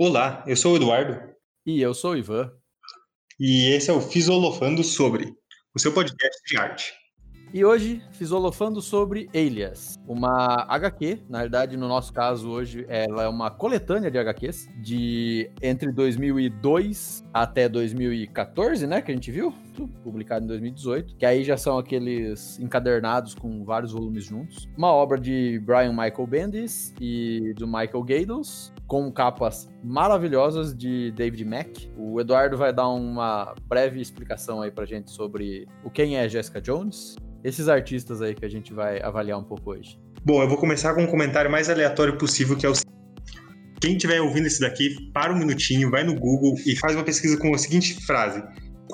Olá, eu sou o Eduardo. E eu sou o Ivan. E esse é o Fisolofando Sobre, o seu podcast de arte. E hoje, fisolofando sobre Alias, uma HQ, na verdade, no nosso caso hoje, ela é uma coletânea de HQs de entre 2002 até 2014, né, que a gente viu, publicado em 2018, que aí já são aqueles encadernados com vários volumes juntos. Uma obra de Brian Michael Bendis e do Michael Gaydos, com capas maravilhosas de David Mack. O Eduardo vai dar uma breve explicação aí pra gente sobre o quem é Jessica Jones, esses artistas aí que a gente vai avaliar um pouco hoje. Bom, eu vou começar com um comentário mais aleatório possível, que é o quem estiver ouvindo isso daqui, para um minutinho, vai no Google e faz uma pesquisa com a seguinte frase: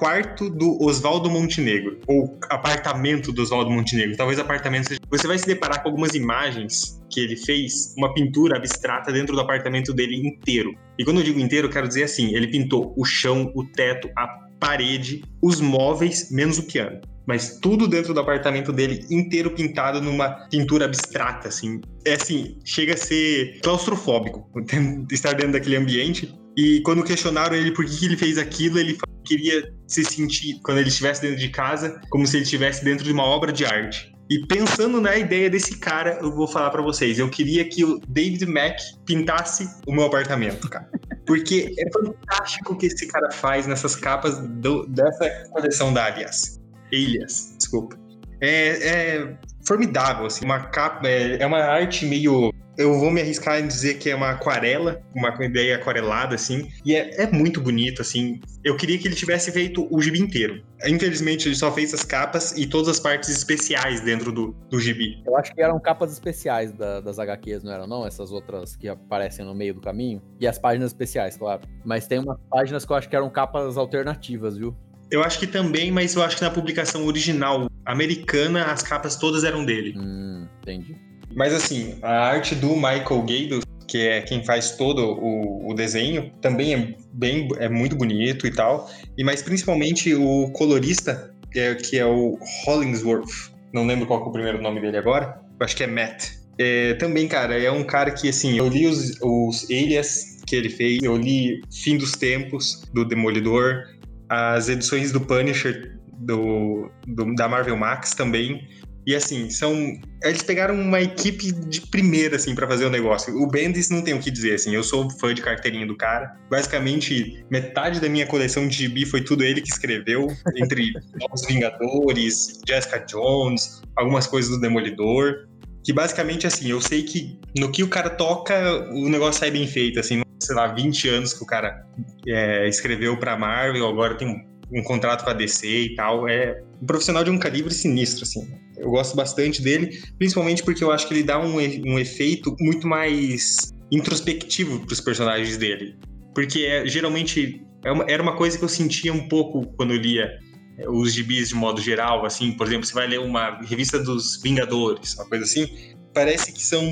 quarto do Oswaldo Montenegro, ou apartamento do Oswaldo Montenegro. Talvez apartamento seja. Você vai se deparar com algumas imagens que ele fez, uma pintura abstrata dentro do apartamento dele inteiro. E quando eu digo inteiro, eu quero dizer assim: ele pintou o chão, o teto, a parede, os móveis, menos o piano mas tudo dentro do apartamento dele inteiro pintado numa pintura abstrata, assim. É assim, chega a ser claustrofóbico estar dentro daquele ambiente. E quando questionaram ele por que ele fez aquilo, ele queria se sentir, quando ele estivesse dentro de casa, como se ele estivesse dentro de uma obra de arte. E pensando na ideia desse cara, eu vou falar para vocês. Eu queria que o David Mack pintasse o meu apartamento, cara. Porque é fantástico o que esse cara faz nessas capas do, dessa coleção da Alias. Ilhas, desculpa. É, é formidável, assim, uma capa, é, é, uma arte meio... Eu vou me arriscar em dizer que é uma aquarela, uma ideia aquarelada, assim, e é, é muito bonito, assim. Eu queria que ele tivesse feito o gibi inteiro. Infelizmente, ele só fez as capas e todas as partes especiais dentro do, do gibi. Eu acho que eram capas especiais da, das HQs, não eram, não? Essas outras que aparecem no meio do caminho. E as páginas especiais, claro. Mas tem umas páginas que eu acho que eram capas alternativas, viu? Eu acho que também, mas eu acho que na publicação original americana, as capas todas eram dele. Hum, entendi. Mas assim, a arte do Michael Gaydos, que é quem faz todo o, o, desenho, também é bem é muito bonito e tal. E mas principalmente o colorista, é, que é o Hollingsworth. Não lembro qual é o primeiro nome dele agora. Acho que é Matt. É, também, cara, é um cara que, assim, eu li os, os que ele fez, eu li Fim dos Tempos, do Demolidor, as edições do Punisher do, do, da Marvel Max também. E assim, são. Eles pegaram uma equipe de primeira, assim, para fazer o negócio. O Bendis não tem o que dizer, assim. Eu sou fã de carteirinha do cara. Basicamente, metade da minha coleção de gibi foi tudo ele que escreveu, entre Os Vingadores, Jessica Jones, algumas coisas do Demolidor. Que basicamente, assim, eu sei que no que o cara toca, o negócio sai bem feito, assim sei lá, 20 anos que o cara é, escreveu pra Marvel, agora tem um, um, contrato com a DC e tal. É um profissional de um calibre sinistro, assim. Eu gosto bastante dele, principalmente porque eu acho que ele dá um, um efeito muito mais introspectivo pros personagens dele. Porque é, geralmente é uma, era uma coisa que eu sentia um pouco quando eu lia é, os gibis de modo geral, assim, por exemplo, você vai ler uma revista dos Vingadores, uma coisa assim, parece que são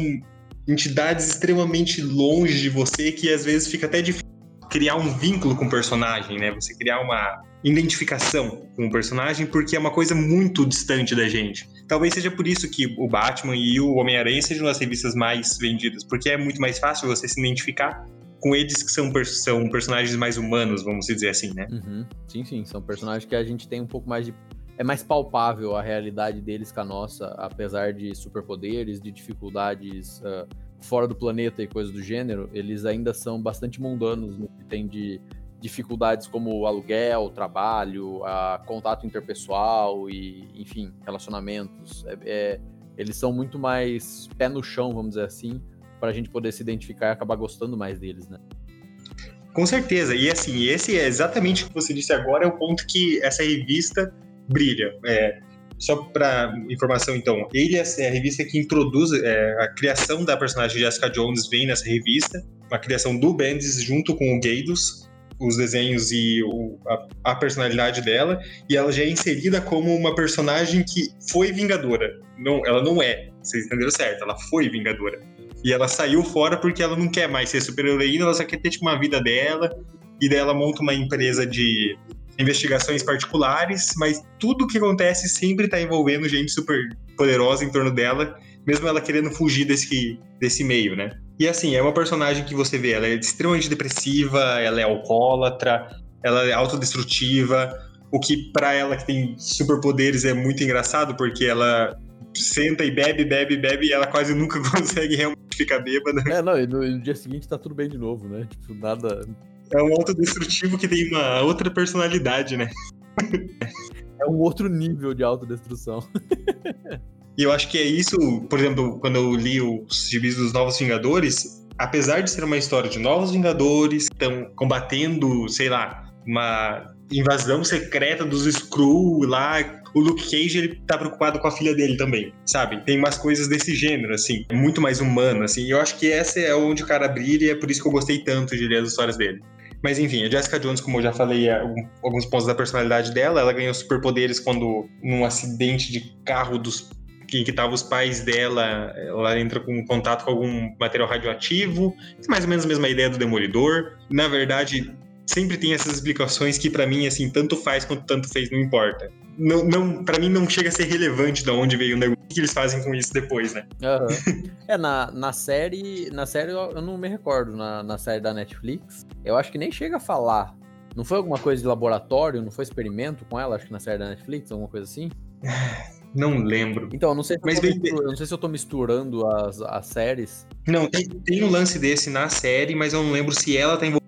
entidades extremamente longe de você que às vezes fica até difícil criar um vínculo com o personagem, né? Você criar uma identificação com o personagem porque é uma coisa muito distante da gente. Talvez seja por isso que o Batman e o Homem-Aranha sejam as revistas mais vendidas, porque é muito mais fácil você se identificar com eles que são, são personagens mais humanos, vamos dizer assim, né? Uhum. Sim, sim, são personagens que a gente tem um pouco mais de é mais palpável a realidade deles que a nossa, apesar de superpoderes, de dificuldades uh, fora do planeta e coisas do gênero, eles ainda são bastante mundanos no que tem de dificuldades como aluguel, trabalho, a contato interpessoal e, enfim, relacionamentos. É, é, eles são muito mais pé no chão, vamos dizer assim, para a gente poder se identificar e acabar gostando mais deles, né? Com certeza. E assim, esse é exatamente o que você disse agora, é o ponto que essa revista brilha. É, só para informação, então, ele é a revista que introduz é, a criação da personagem Jessica Jones vem nessa revista, uma criação do Bendis junto com o Gaydos, os desenhos e o, a, a, personalidade dela, e ela já é inserida como uma personagem que foi vingadora. Não, ela não é, vocês entenderam certo, ela foi vingadora. E ela saiu fora porque ela não quer mais ser super-heroína, ela só quer ter tipo, uma vida dela, e daí ela monta uma empresa de investigações particulares, mas tudo que acontece sempre está envolvendo gente super poderosa em torno dela, mesmo ela querendo fugir desse, desse meio, né? E assim, é uma personagem que você vê, ela é extremamente depressiva, ela é alcoólatra, ela é autodestrutiva, o que para ela que tem superpoderes é muito engraçado, porque ela senta e bebe, bebe, bebe e ela quase nunca consegue realmente ficar bêbada. É, não, e no, no dia seguinte tá tudo bem de novo, né? Tipo, nada. É um autodestrutivo que tem uma outra personalidade, né? É um outro nível de autodestruição. E eu acho que é isso, por exemplo, quando eu li os gibis dos Novos Vingadores, apesar de ser uma história de Novos Vingadores, estão combatendo, sei lá, uma invasão secreta dos Skrull lá. O Luke Cage, ele tá preocupado com a filha dele também, sabe? Tem umas coisas desse gênero, assim, muito mais humano, assim. E eu acho que essa é onde o cara brilha e é por isso que eu gostei tanto de ler as histórias dele. Mas enfim, a Jessica Jones, como eu já falei, é alguns pontos da personalidade dela, ela ganhou superpoderes quando, num acidente de carro dos que estavam os pais dela, ela entra com contato com algum material radioativo, mais ou menos a mesma ideia do Demolidor. Na verdade, sempre tem essas explicações que para mim assim tanto faz quanto tanto fez não importa não, não para mim não chega a ser relevante de onde veio o negócio o que eles fazem com isso depois né uhum. é na, na série na série eu, eu não me recordo na, na série da Netflix eu acho que nem chega a falar não foi alguma coisa de laboratório não foi experimento com ela acho que na série da Netflix alguma coisa assim não lembro. Então, não sei se, Mas eu, tô, eu não sei se eu tô misturando as, as séries. Não, tem, tem um lance desse na série, mas eu não lembro se ela tá envolvida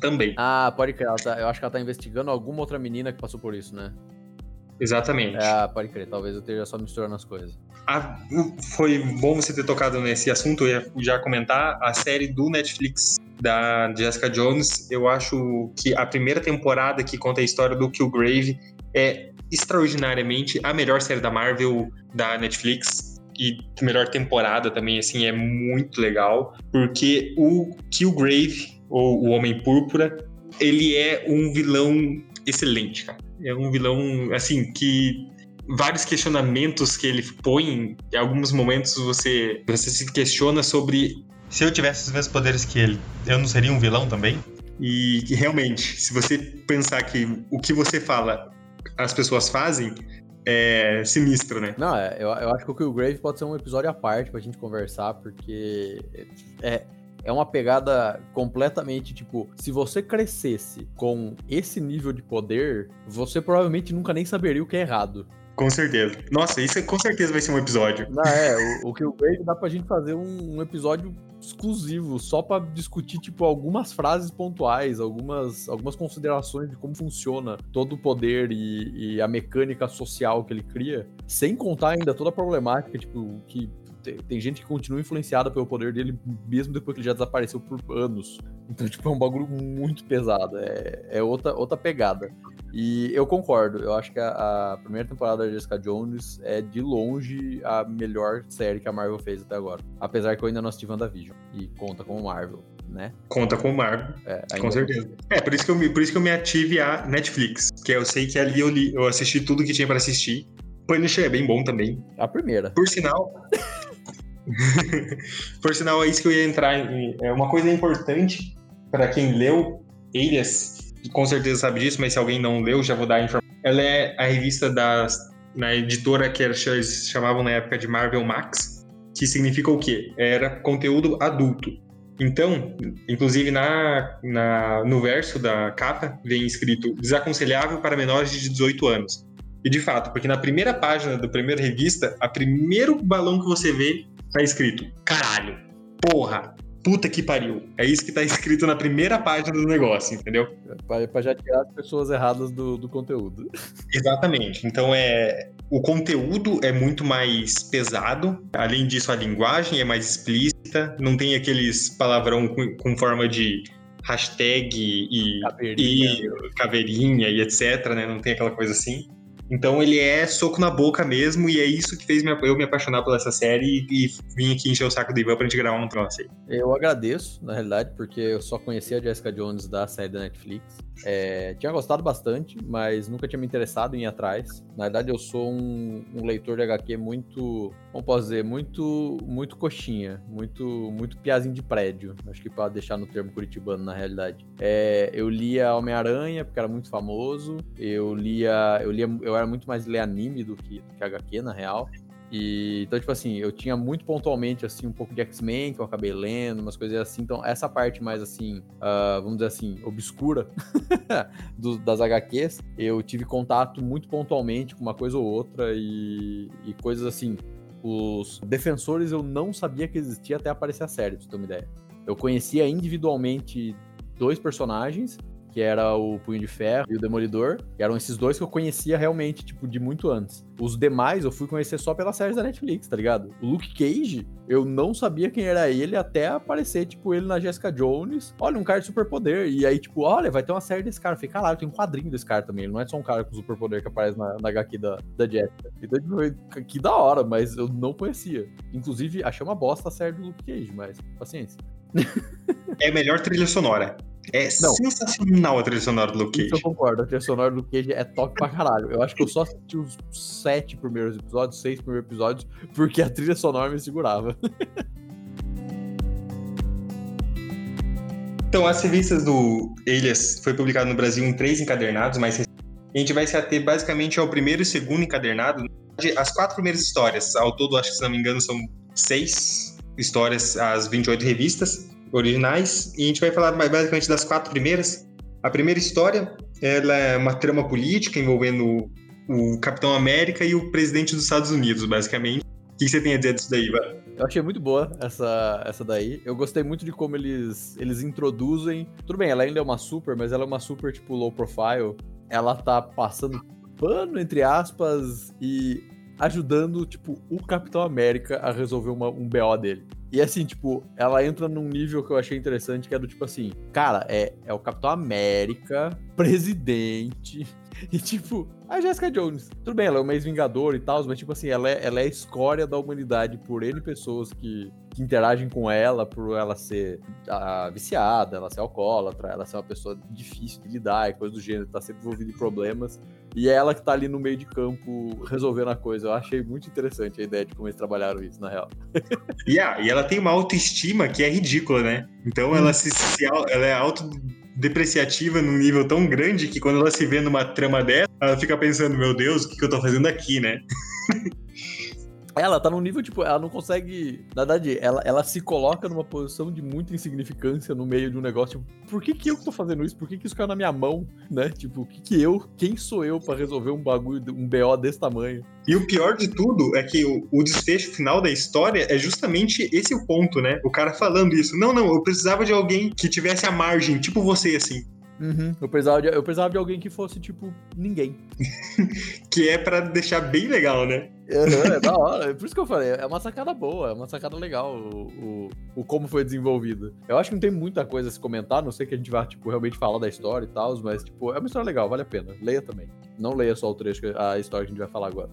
também. Ah, pode crer. Tá, eu acho que ela tá investigando alguma outra menina que passou por isso, né? Exatamente. Ah, pode crer. Talvez eu esteja só misturando as coisas. Ah, foi bom você ter tocado nesse assunto. Eu ia já comentar a série do Netflix da Jessica Jones. Eu acho que a primeira temporada que conta a história do Killgrave é extraordinariamente a melhor série da Marvel da Netflix e melhor temporada também, assim, é muito legal, porque o Killgrave ou o Homem Púrpura, ele é um vilão excelente, cara. É um vilão, assim, que vários questionamentos que ele põe, em alguns momentos você, você se questiona sobre se eu tivesse os mesmos poderes que ele, eu não seria um vilão também? E realmente, se você pensar que o que você fala as pessoas fazem, é sinistro, né? Não, é, eu, eu acho que o Grave pode ser um episódio à parte pra gente conversar, porque é, é uma pegada completamente tipo, se você crescesse com esse nível de poder, você provavelmente nunca nem saberia o que é errado. Com certeza. Nossa, isso com certeza vai ser um episódio. Não, é, o, o Grave dá pra gente fazer um, um episódio exclusivo, só para discutir, tipo, algumas frases pontuais, algumas, algumas considerações de como funciona todo o poder e, e a mecânica social que ele cria, sem contar ainda toda a problemática, tipo, que tem gente que continua influenciada pelo poder dele, mesmo depois que ele já desapareceu por anos. Então, tipo, é um bagulho muito pesado. É, é outra, outra pegada. E eu concordo. Eu acho que a, a, primeira temporada da Jessica Jones é, de longe, a melhor série que a Marvel fez até agora. Apesar que eu ainda não assisti WandaVision. E conta com Marvel. Né? Conta com o Marvel. É, com certeza. É, por isso, que eu me, por isso que eu me ative a Netflix. Que eu sei que ali eu, li, eu assisti tudo que tinha para assistir. Punisher é bem bom também. A primeira. Por sinal. Por sinal, é isso que eu ia entrar. É uma coisa importante para quem leu Elias, com certeza sabe disso, mas se alguém não leu, já vou dar a informação. Ela é a revista da na editora que eles chamavam na época de Marvel Max, que significa o quê? Era conteúdo adulto. Então, inclusive na, na, no verso da capa vem escrito desaconselhável para menores de 18 anos. E de fato, porque na primeira página da primeira revista, a primeiro balão que você vê tá escrito caralho, porra, puta que pariu. É isso que tá escrito na primeira página do negócio, entendeu? Pra, pra já tirar as pessoas erradas do, do conteúdo. Exatamente. Então é. O conteúdo é muito mais pesado. Além disso, a linguagem é mais explícita. Não tem aqueles palavrão com, com forma de hashtag e caveirinha. e caveirinha e etc, né? Não tem aquela coisa assim. Então ele é soco na boca mesmo, e é isso que fez eu me apaixonar por essa série e, vim aqui encher o saco do Ivan pra gente gravar um troço aí. Eu agradeço, na realidade, porque eu só conhecia a Jessica Jones da série da Netflix. É, tinha gostado bastante, mas nunca tinha me interessado em ir atrás. Na verdade, eu sou um, um, leitor de HQ muito, como posso dizer, muito, muito coxinha, muito, muito piazinho de prédio. Acho que para deixar no termo curitibano, na realidade. É, eu lia Homem-Aranha porque era muito famoso. Eu lia, eu lia, eu era muito mais ler anime do que, do que HQ, na real. E, então, tipo assim, eu tinha muito pontualmente, assim, um pouco de X-Men, que eu acabei lendo, umas coisas assim. Então, essa parte mais, assim, uh, vamos dizer assim, obscura do, das HQs, eu tive contato muito pontualmente com uma coisa ou outra e, e coisas assim. Os defensores eu não sabia que existia até aparecer a série, pra você ter uma ideia. Eu conhecia individualmente dois personagens que era o Punho de Ferro e o Demolidor. eram esses dois que eu conhecia realmente, tipo, de muito antes. Os demais eu fui conhecer só pelas séries da Netflix, tá ligado? O Luke Cage, eu não sabia quem era ele até aparecer, tipo, ele na Jessica Jones. Olha, um cara de superpoder. E aí, tipo, olha, vai ter uma série desse cara. Eu falei, caralho, tem um quadrinho desse cara também. Ele não é só um cara com superpoder que aparece na, na HQ da, da Jessica. Então, tipo, que da hora, mas eu não conhecia. Inclusive, achei uma bosta a série do Luke Cage, mas paciência. É a melhor trilha sonora. É não. sensacional a trilha sonora do Luke Cage. Isso eu concordo, a trilha sonora do Luke Cage é top pra caralho. Eu acho que eu só assisti os sete primeiros episódios, seis primeiros episódios, porque a trilha sonora me segurava. Então, as revistas do Elias foi publicado no Brasil em três encadernados, mas a gente vai se ater basicamente ao primeiro e segundo encadernado. As quatro primeiras histórias, ao todo, acho que se não me engano, são seis histórias, as 28 revistas originais, e a gente vai falar basicamente das quatro primeiras. A primeira história, ela é uma trama política envolvendo o Capitão América e o presidente dos Estados Unidos, basicamente. O que você tem a dizer disso daí, Ivan? Eu achei muito boa essa, essa daí. Eu gostei muito de como eles, eles introduzem. Tudo bem, ela ainda é uma super, mas ela é uma super, tipo, low profile. Ela tá passando pano, entre aspas, e ajudando, tipo, o Capitão América a resolver uma, um BO dele. E assim, tipo, ela entra num nível que eu achei interessante, que é do tipo assim, cara, é, é o Capitão América, presidente, e tipo, a Jessica Jones. Tudo bem, ela é uma ex-vingador e tal, mas tipo assim, ela é, ela é a escória da humanidade por N pessoas que, que interagem com ela, por ela ser a, viciada, ela ser alcoólatra, ela ser uma pessoa difícil de lidar e coisa do gênero, tá sempre envolvida em problemas. E é ela que tá ali no meio de campo resolvendo a coisa. Eu achei muito interessante a ideia de como eles trabalharam isso, na real. yeah, e ela tem uma autoestima que é ridícula, né? Então ela se, se ela é auto depreciativa num nível tão grande que quando ela se vê numa trama dessa, ela fica pensando, meu Deus, o que, que eu tô fazendo aqui, né? Ela tá num nível, tipo, ela não consegue. Na verdade, ela, ela se coloca numa posição de muita insignificância no meio de um negócio. Tipo, por que que eu tô fazendo isso? Por que que isso caiu na minha mão, né? Tipo, que que eu. Quem sou eu para resolver um bagulho, um BO desse tamanho? E o pior de tudo é que o, o desfecho final da história é justamente esse o ponto, né? O cara falando isso. Não, não, eu precisava de alguém que tivesse a margem, tipo você, assim. Uhum. Eu, precisava de, eu precisava de alguém que fosse, tipo, ninguém. que é para deixar bem legal, né? Uhum, é da hora. É por isso que eu falei, é uma sacada boa, é uma sacada legal o, o, o, como foi desenvolvido. Eu acho que não tem muita coisa a se comentar, não sei que a gente vai, tipo, realmente falar da história e tal, mas, tipo, é uma história legal, vale a pena. Leia também. Não leia só o trecho, a história que a gente vai falar agora.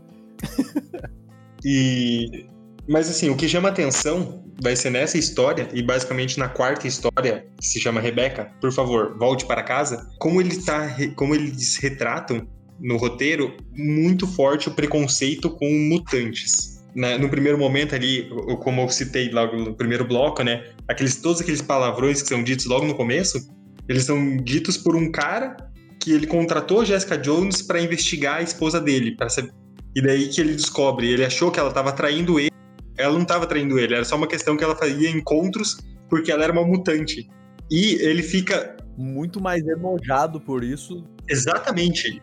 e mas assim, o que chama atenção vai ser nessa história, e basicamente na quarta história, que se chama Rebeca, por favor, volte para casa, como ele tá, como eles retratam no roteiro muito forte o preconceito com mutantes. No primeiro momento ali, como eu citei logo no primeiro bloco, né? Aqueles, todos aqueles palavrões que são ditos logo no começo, eles são ditos por um cara que ele contratou a Jessica Jones para investigar a esposa dele, para saber. E daí que ele descobre, ele achou que ela estava traindo ele ela não estava traindo ele, era só uma questão que ela fazia encontros porque ela era uma mutante. E ele fica. Muito mais enojado por isso. Exatamente.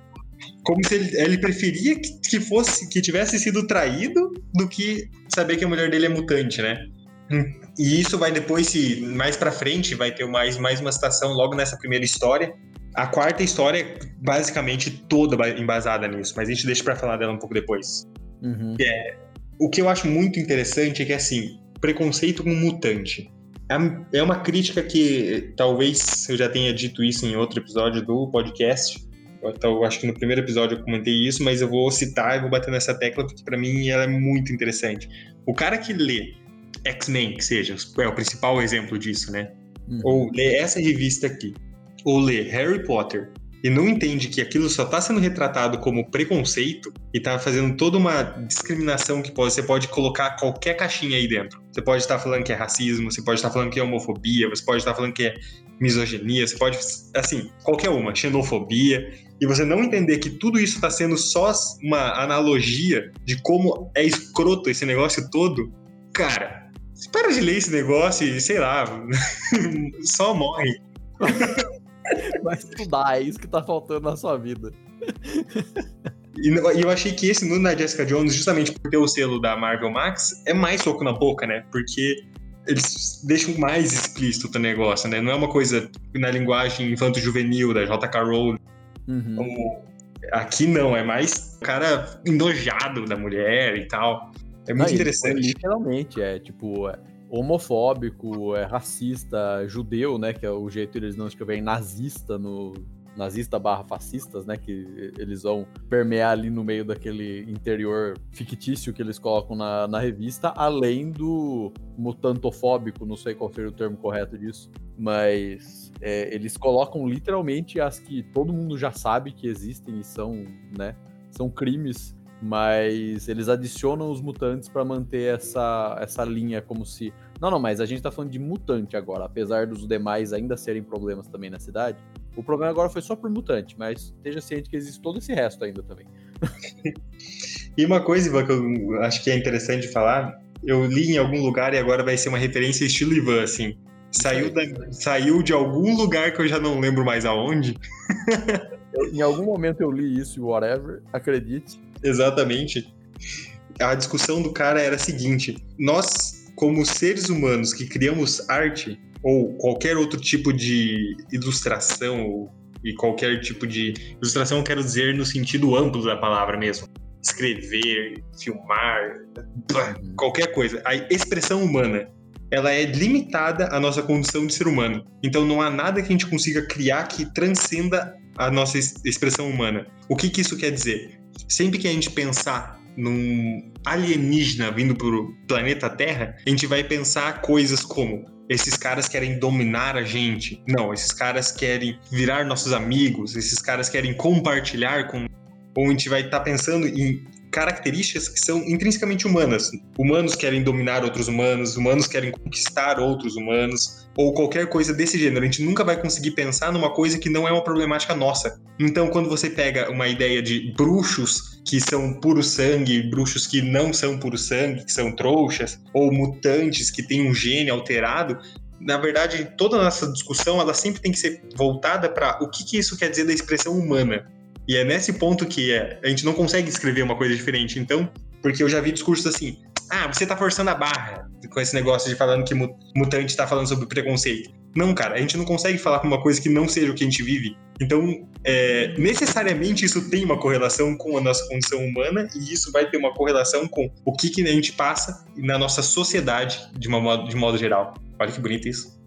Como se ele, ele preferia que, que, fosse, que tivesse sido traído do que saber que a mulher dele é mutante, né? E isso vai depois, se mais pra frente, vai ter mais, mais uma citação logo nessa primeira história. A quarta história é basicamente toda embasada nisso, mas a gente deixa pra falar dela um pouco depois. Uhum. É, o que eu acho muito interessante é que, assim, preconceito com mutante. É, é uma crítica que talvez eu já tenha dito isso em outro episódio do podcast. Eu acho que no primeiro episódio eu comentei isso, mas eu vou citar e vou bater nessa tecla porque para mim ela é muito interessante. O cara que lê X-Men, que seja, é o principal exemplo disso, né? Uhum. Ou lê essa revista aqui, ou lê Harry Potter, e não entende que aquilo só está sendo retratado como preconceito e está fazendo toda uma discriminação que pode, você pode colocar qualquer caixinha aí dentro. Você pode estar falando que é racismo, você pode estar falando que é homofobia, você pode estar falando que é misoginia, você pode, assim, qualquer uma, xenofobia, e você não entender que tudo isso está sendo só uma analogia de como é escroto esse negócio todo, cara, para de ler esse negócio e, sei lá, só morre. Vai estudar, é isso que tá faltando na sua vida. E eu achei que esse no na Jessica Jones, justamente por ter o selo da Marvel Max, é mais soco na boca, né? Porque eles deixam mais explícito o negócio, né? Não é uma coisa na linguagem infanto-juvenil da J.K. Rowling. Uhum. Como... Aqui não, é mais o cara endojado da mulher e tal. É muito não, interessante. Literalmente, é tipo, é homofóbico, é racista, judeu, né? Que é o jeito eles não escreverem nazista no, nazista barra fascistas, né? Que eles vão permear ali no meio daquele interior fictício que eles colocam na, na revista, além do mutantofóbico, não sei qual seria o termo correto disso, mas é, eles colocam literalmente as que todo mundo já sabe que existem e são, né? São crimes mas eles adicionam os mutantes para manter essa, essa linha como se. Não, não, mas a gente tá falando de mutante agora, apesar dos demais ainda serem problemas também na cidade. O problema agora foi só por mutante, mas esteja ciente que existe todo esse resto ainda também. e uma coisa, Ivan, que eu acho que é interessante falar, eu li em algum lugar e agora vai ser uma referência estilo Ivan, assim. Saiu, da, saiu de algum lugar que eu já não lembro mais aonde. em algum momento eu li isso, whatever, acredite. Exatamente. A discussão do cara era a seguinte: nós, como seres humanos que criamos arte, ou qualquer outro tipo de ilustração, e qualquer tipo de ilustração, quero dizer no sentido amplo da palavra mesmo. Escrever, filmar, qualquer coisa. A expressão humana, ela é limitada à nossa condição de ser humano. Então não há nada que a gente consiga criar que transcenda a nossa expressão humana. O que, que isso quer dizer? Sempre que a gente pensar num alienígena vindo pro planeta Terra, a gente vai pensar coisas como esses caras querem dominar a gente. Não, esses caras querem virar nossos amigos, esses caras querem compartilhar com. Ou a gente vai estar tá pensando em características que são intrinsecamente humanas. Humanos querem dominar outros humanos, humanos querem conquistar outros humanos, ou qualquer coisa desse gênero. A gente nunca vai conseguir pensar numa coisa que não é uma problemática nossa. Então, quando você pega uma ideia de bruxos que são puro sangue, bruxos que não são puro sangue, que são trouxas, ou mutantes que têm um gene alterado, na verdade, toda a nossa discussão ela sempre tem que ser voltada para o que, que isso quer dizer da expressão humana. E é nesse ponto que é, a gente não consegue escrever uma coisa diferente. Então, porque eu já vi discursos assim: ah, você tá forçando a barra com esse negócio de falando que mutante tá falando sobre preconceito. Não, cara, a gente não consegue falar com uma coisa que não seja o que a gente vive. Então, é, necessariamente isso tem uma correlação com a nossa condição humana e isso vai ter uma correlação com o que, que a gente passa na nossa sociedade de, uma modo, de modo geral. Olha que bonito isso.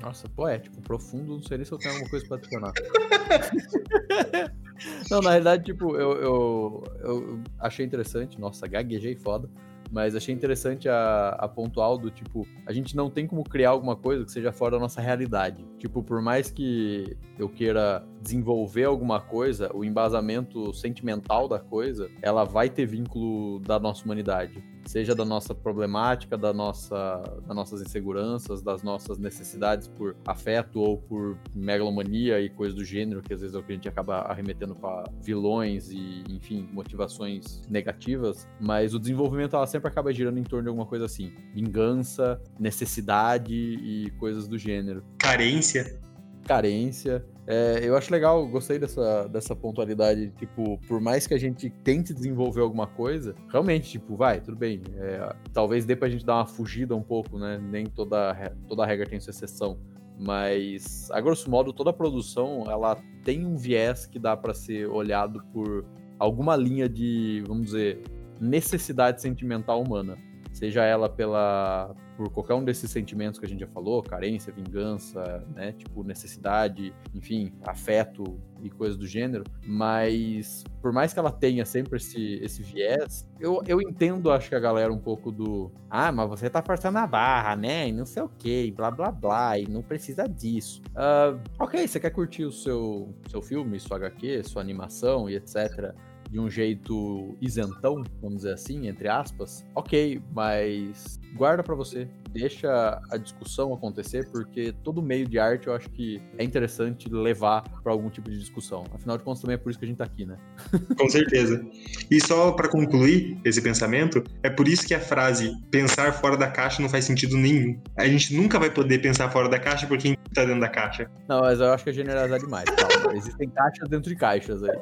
Nossa, poético, profundo, não sei nem se eu tenho alguma coisa pra adicionar. não, na realidade, tipo, eu, eu, eu achei interessante, nossa, gaguejei foda, mas achei interessante a, a pontual do tipo, a gente não tem como criar alguma coisa que seja fora da nossa realidade. Tipo, por mais que eu queira desenvolver alguma coisa, o embasamento sentimental da coisa, ela vai ter vínculo da nossa humanidade seja da nossa problemática, da nossa, das nossas inseguranças, das nossas necessidades por afeto ou por megalomania e coisas do gênero, que às vezes é o que a gente acaba arremetendo para vilões e, enfim, motivações negativas, mas o desenvolvimento ela sempre acaba girando em torno de alguma coisa assim, vingança, necessidade e coisas do gênero. Carência. Carência. É, eu acho legal, gostei dessa, dessa pontualidade. Tipo, por mais que a gente tente desenvolver alguma coisa, realmente, tipo, vai, tudo bem. É, talvez dê pra gente dar uma fugida um pouco, né? Nem toda, toda regra tem sua exceção. Mas, a grosso modo, toda produção ela tem um viés que dá para ser olhado por alguma linha de, vamos dizer, necessidade sentimental humana. Seja ela pela, por qualquer um desses sentimentos que a gente já falou, carência, vingança, né, tipo necessidade, enfim, afeto e coisas do gênero, mas por mais que ela tenha sempre esse, esse viés, eu, eu entendo, acho que a galera um pouco do, ah, mas você tá forçando a barra, né, e não sei o que, blá blá blá, e não precisa disso. Uh, ok, você quer curtir o seu, seu filme, sua HQ, sua animação e etc de um jeito isentão, vamos dizer assim, entre aspas, ok, mas guarda para você, deixa a discussão acontecer, porque todo meio de arte eu acho que é interessante levar para algum tipo de discussão. Afinal de contas, também é por isso que a gente tá aqui, né? Com certeza. E só para concluir esse pensamento, é por isso que a frase pensar fora da caixa não faz sentido nenhum. A gente nunca vai poder pensar fora da caixa porque tá dentro da caixa. Não, mas eu acho que é generalizar demais. Calma. Existem caixas dentro de caixas aí.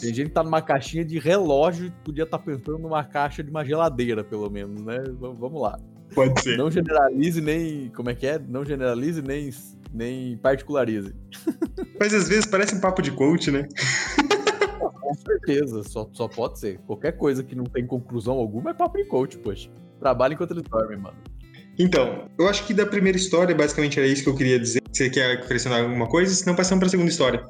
Tem gente que tá numa caixinha de relógio e podia estar tá pensando numa caixa de uma geladeira, pelo menos, né? Vamos lá. Pode ser. Não generalize nem. Como é que é? Não generalize nem, nem particularize. Mas às vezes parece um papo de coach, né? Com certeza, só, só pode ser. Qualquer coisa que não tem conclusão alguma é papo de coach, poxa. Trabalha enquanto eles dormem, mano. Então, eu acho que da primeira história, basicamente era isso que eu queria dizer. Você quer acrescentar alguma coisa? Senão passamos para a segunda história.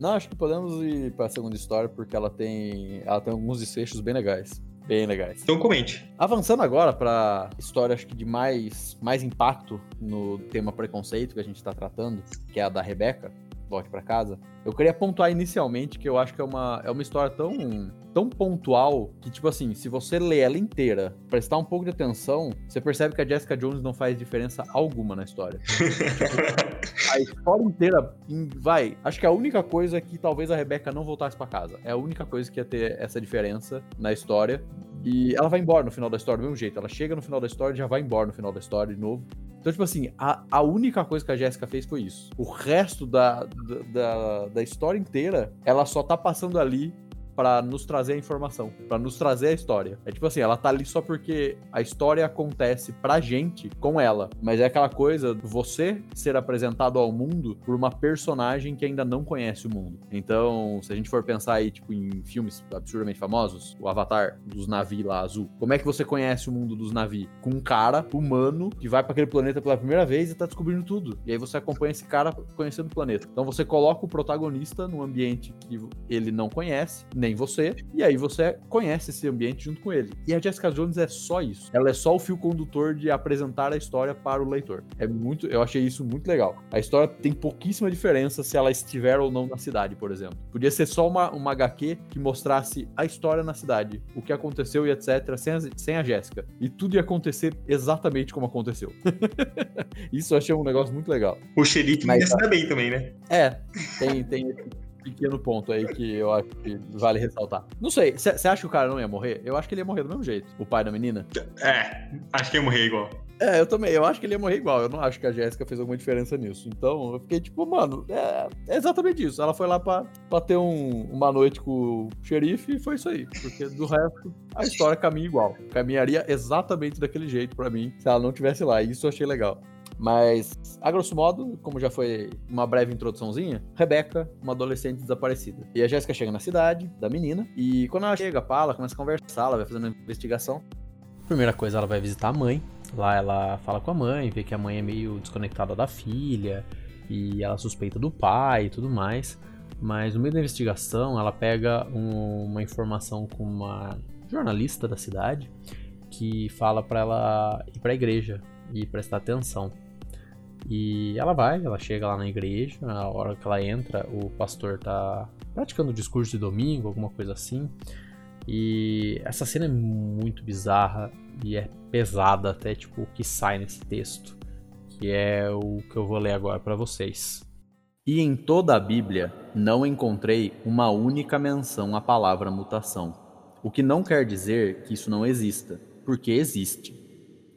Não, acho que podemos ir para a segunda história porque ela tem, ela tem alguns desfechos bem legais. Bem legais. Então comente. Avançando agora para história acho que de mais, mais impacto no tema preconceito que a gente está tratando, que é a da Rebeca volte para casa. Eu queria pontuar inicialmente que eu acho que é uma, é uma história tão, tão pontual que, tipo assim, se você ler ela inteira, prestar um pouco de atenção, você percebe que a Jessica Jones não faz diferença alguma na história. a história inteira vai. Acho que a única coisa é que talvez a Rebecca não voltasse para casa. É a única coisa que ia ter essa diferença na história. E ela vai embora no final da história do mesmo jeito. Ela chega no final da história e já vai embora no final da história de novo. Então, tipo assim, a, a única coisa que a Jéssica fez foi isso. O resto da, da, da história inteira, ela só tá passando ali para nos trazer a informação, para nos trazer a história. É tipo assim, ela tá ali só porque a história acontece pra gente com ela, mas é aquela coisa você ser apresentado ao mundo por uma personagem que ainda não conhece o mundo. Então, se a gente for pensar aí tipo em filmes absurdamente famosos, o Avatar dos navios lá azul, como é que você conhece o mundo dos navios? Com um cara humano que vai para aquele planeta pela primeira vez e tá descobrindo tudo. E aí você acompanha esse cara conhecendo o planeta. Então você coloca o protagonista num ambiente que ele não conhece, nem nem você, e aí você conhece esse ambiente junto com ele. E a Jessica Jones é só isso. Ela é só o fio condutor de apresentar a história para o leitor. É muito, eu achei isso muito legal. A história tem pouquíssima diferença se ela estiver ou não na cidade, por exemplo. Podia ser só uma, uma HQ que mostrasse a história na cidade, o que aconteceu e etc, sem a, sem a Jéssica. E tudo ia acontecer exatamente como aconteceu. isso eu achei um negócio muito legal. O xerife Mas, ia se dar bem também, né? É, tem, tem pequeno ponto aí que eu acho que vale ressaltar. Não sei, você acha que o cara não ia morrer? Eu acho que ele ia morrer do mesmo jeito, o pai da menina. É, acho que ia morrer igual. É, eu também. Eu acho que ele ia morrer igual. Eu não acho que a Jéssica fez alguma diferença nisso. Então, eu fiquei tipo, mano, é, é exatamente isso. Ela foi lá pra, pra ter um, uma noite com o xerife e foi isso aí. Porque do resto, a história caminha igual. Caminharia exatamente daquele jeito para mim se ela não tivesse lá. E isso eu achei legal. Mas, a grosso modo, como já foi uma breve introduçãozinha, Rebeca, uma adolescente desaparecida. E a Jéssica chega na cidade da menina, e quando ela chega, fala, começa a conversar, ela vai fazendo uma investigação. Primeira coisa, ela vai visitar a mãe. Lá ela fala com a mãe, vê que a mãe é meio desconectada da filha, e ela suspeita do pai e tudo mais. Mas no meio da investigação, ela pega um, uma informação com uma jornalista da cidade que fala para ela ir para a igreja e prestar atenção. E ela vai, ela chega lá na igreja, na hora que ela entra, o pastor tá praticando o discurso de domingo, alguma coisa assim. E essa cena é muito bizarra e é pesada até tipo o que sai nesse texto, que é o que eu vou ler agora para vocês. E em toda a Bíblia não encontrei uma única menção à palavra mutação, o que não quer dizer que isso não exista, porque existe.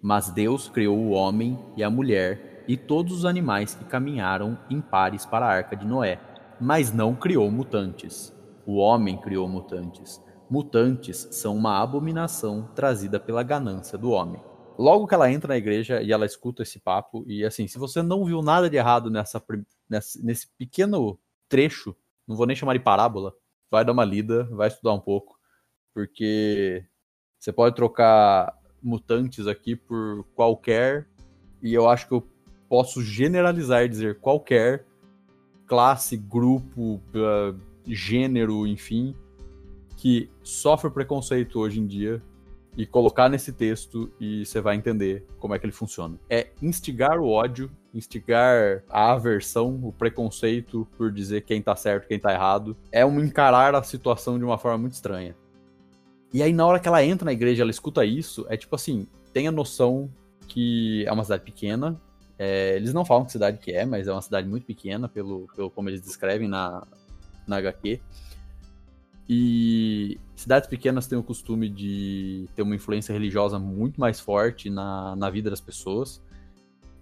Mas Deus criou o homem e a mulher e todos os animais que caminharam em pares para a arca de Noé, mas não criou mutantes. O homem criou mutantes. Mutantes são uma abominação trazida pela ganância do homem. Logo que ela entra na igreja e ela escuta esse papo, e assim, se você não viu nada de errado nessa, nessa, nesse pequeno trecho, não vou nem chamar de parábola, vai dar uma lida, vai estudar um pouco, porque você pode trocar mutantes aqui por qualquer, e eu acho que eu posso generalizar e dizer qualquer classe, grupo, uh, gênero, enfim, que sofre preconceito hoje em dia e colocar nesse texto e você vai entender como é que ele funciona. É instigar o ódio, instigar a aversão, o preconceito por dizer quem tá certo, quem tá errado. É um encarar a situação de uma forma muito estranha. E aí na hora que ela entra na igreja, ela escuta isso, é tipo assim, tenha noção que é uma cidade pequena. É, eles não falam que cidade que é, mas é uma cidade muito pequena, pelo, pelo como eles descrevem na, na HQ. E cidades pequenas têm o costume de ter uma influência religiosa muito mais forte na, na vida das pessoas.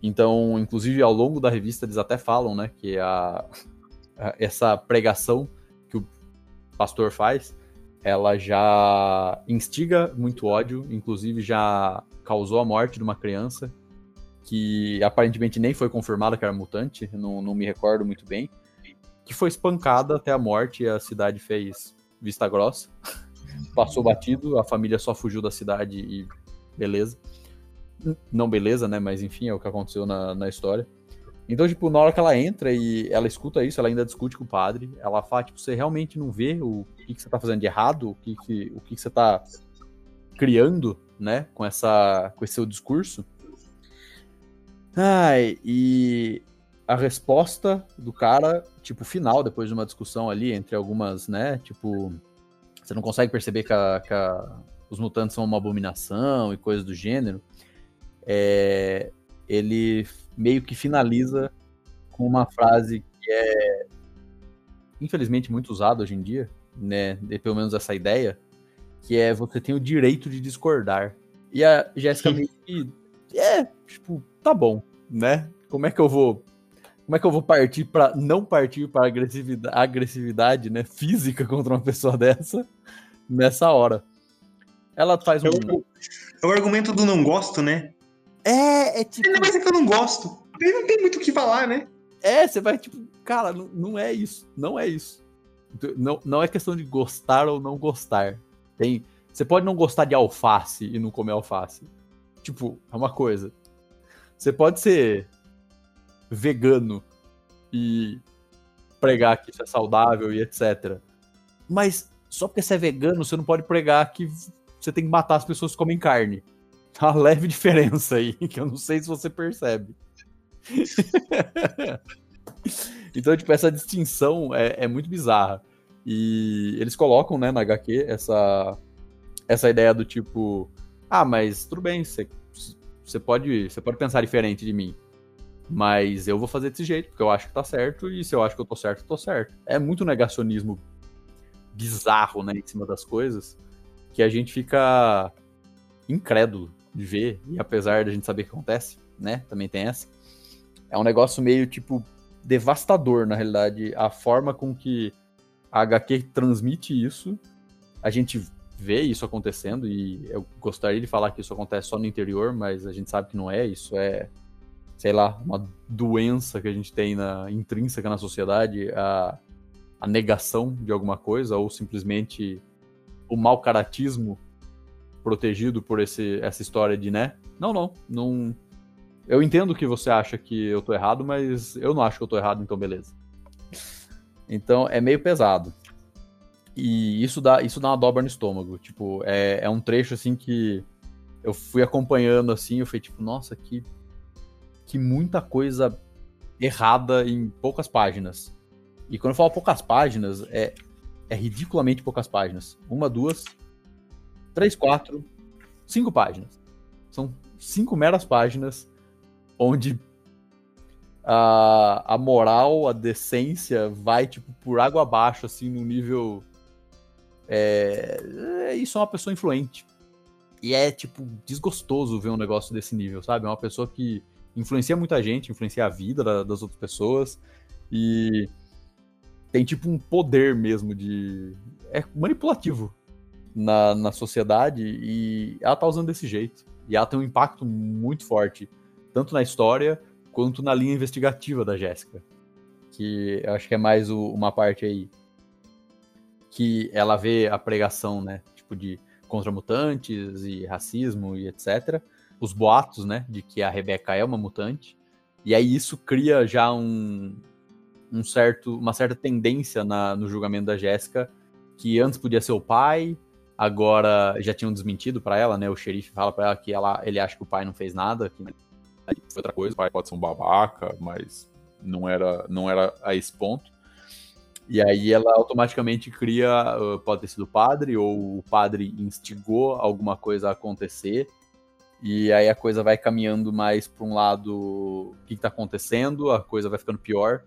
Então, inclusive, ao longo da revista, eles até falam, né, que a, a, essa pregação que o pastor faz, ela já instiga muito ódio, inclusive já causou a morte de uma criança que aparentemente nem foi confirmada que era mutante, não, não me recordo muito bem, que foi espancada até a morte e a cidade fez vista grossa. Passou batido, a família só fugiu da cidade e beleza. Não beleza, né? Mas enfim, é o que aconteceu na, na história. Então, tipo, na hora que ela entra e ela escuta isso, ela ainda discute com o padre. Ela fala, tipo, você realmente não vê o que, que você tá fazendo de errado, o que, que, o que, que você tá criando, né, com, essa, com esse seu discurso. Ai, e a resposta do cara, tipo, final, depois de uma discussão ali entre algumas, né? Tipo, você não consegue perceber que, a, que a, os mutantes são uma abominação e coisas do gênero. É, ele meio que finaliza com uma frase que é infelizmente muito usada hoje em dia, né? De, pelo menos essa ideia, que é você tem o direito de discordar. E a Jéssica meio que é, tipo, tá bom, né? Como é que eu vou como é que eu vou partir para não partir para agressividade, agressividade, né, física contra uma pessoa dessa nessa hora? Ela faz um. É o, é o argumento do não gosto, né? É, é tipo. É, mas é que eu não gosto. Não tem muito o que falar, né? É, você vai tipo, cara, não, não é isso. Não é isso. Não, não é questão de gostar ou não gostar. Tem, você pode não gostar de alface e não comer alface. Tipo, é uma coisa. Você pode ser vegano e pregar que isso é saudável e etc. Mas só porque você é vegano, você não pode pregar que você tem que matar as pessoas que comem carne. Tá uma leve diferença aí, que eu não sei se você percebe. então, tipo, essa distinção é, é, muito bizarra. E eles colocam, né, na HQ, essa, essa ideia do tipo, ah, mas tudo bem, você, pode, você pode pensar diferente de mim. Mas eu vou fazer desse jeito, porque eu acho que tá certo, e se eu acho que eu tô certo, eu tô certo. É muito negacionismo bizarro, né, em cima das coisas, que a gente fica incrédulo de ver, e apesar da gente saber o que acontece, né, também tem essa. É um negócio meio, tipo, devastador, na realidade, a forma com que a HQ transmite isso. A gente vê isso acontecendo, e eu gostaria de falar que isso acontece só no interior, mas a gente sabe que não é, isso é sei lá, uma doença que a gente tem na, intrínseca na sociedade, a, a negação de alguma coisa, ou simplesmente o mau caratismo protegido por esse, essa história de, né? Não, não, não. Eu entendo que você acha que eu tô errado, mas eu não acho que eu tô errado, então beleza. Então é meio pesado. E isso dá, isso dá uma dobra no estômago. Tipo, é, é um trecho assim que eu fui acompanhando assim, eu fui tipo, nossa, que que muita coisa errada em poucas páginas. E quando eu falo poucas páginas, é, é ridiculamente poucas páginas. Uma, duas, três, quatro, cinco páginas. São cinco meras páginas onde a, a moral, a decência vai, tipo, por água abaixo, assim, no nível. É, é, isso é uma pessoa influente. E é, tipo, desgostoso ver um negócio desse nível, sabe? É uma pessoa que influencia muita gente, influencia a vida da, das outras pessoas e tem tipo um poder mesmo de. É manipulativo na, na sociedade e ela tá usando desse jeito. E ela tem um impacto muito forte, tanto na história quanto na linha investigativa da Jéssica. Que eu acho que é mais o, uma parte aí que ela vê a pregação, né? Tipo, de contra mutantes e racismo e etc. Os boatos, né, de que a Rebecca é uma mutante. E aí isso cria já um, um certo, uma certa tendência na, no julgamento da Jéssica, que antes podia ser o pai, agora já tinham desmentido para ela, né? O xerife fala para ela que ela, ele acha que o pai não fez nada, que foi outra coisa, o pai pode ser um babaca, mas não era, não era a esse ponto. E aí ela automaticamente cria, pode ter sido o padre, ou o padre instigou alguma coisa a acontecer, e aí a coisa vai caminhando mais para um lado, o que está acontecendo, a coisa vai ficando pior,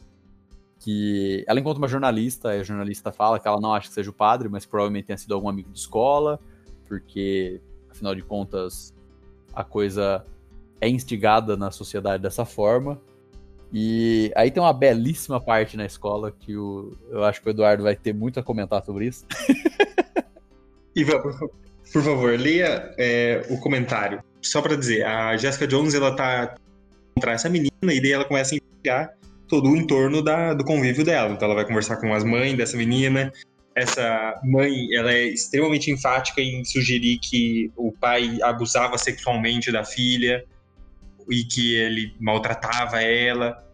que ela encontra uma jornalista, e a jornalista fala que ela não acha que seja o padre, mas provavelmente tenha sido algum amigo de escola, porque, afinal de contas, a coisa é instigada na sociedade dessa forma. E aí tem uma belíssima parte na escola que o, eu acho que o Eduardo vai ter muito a comentar sobre isso. Ivan, por favor, leia é, o comentário. Só para dizer, a Jessica Jones ela tá contra essa menina e daí ela começa a investigar todo o entorno da, do convívio dela. Então ela vai conversar com as mães dessa menina. Essa mãe, ela é extremamente enfática em sugerir que o pai abusava sexualmente da filha e que ele maltratava ela.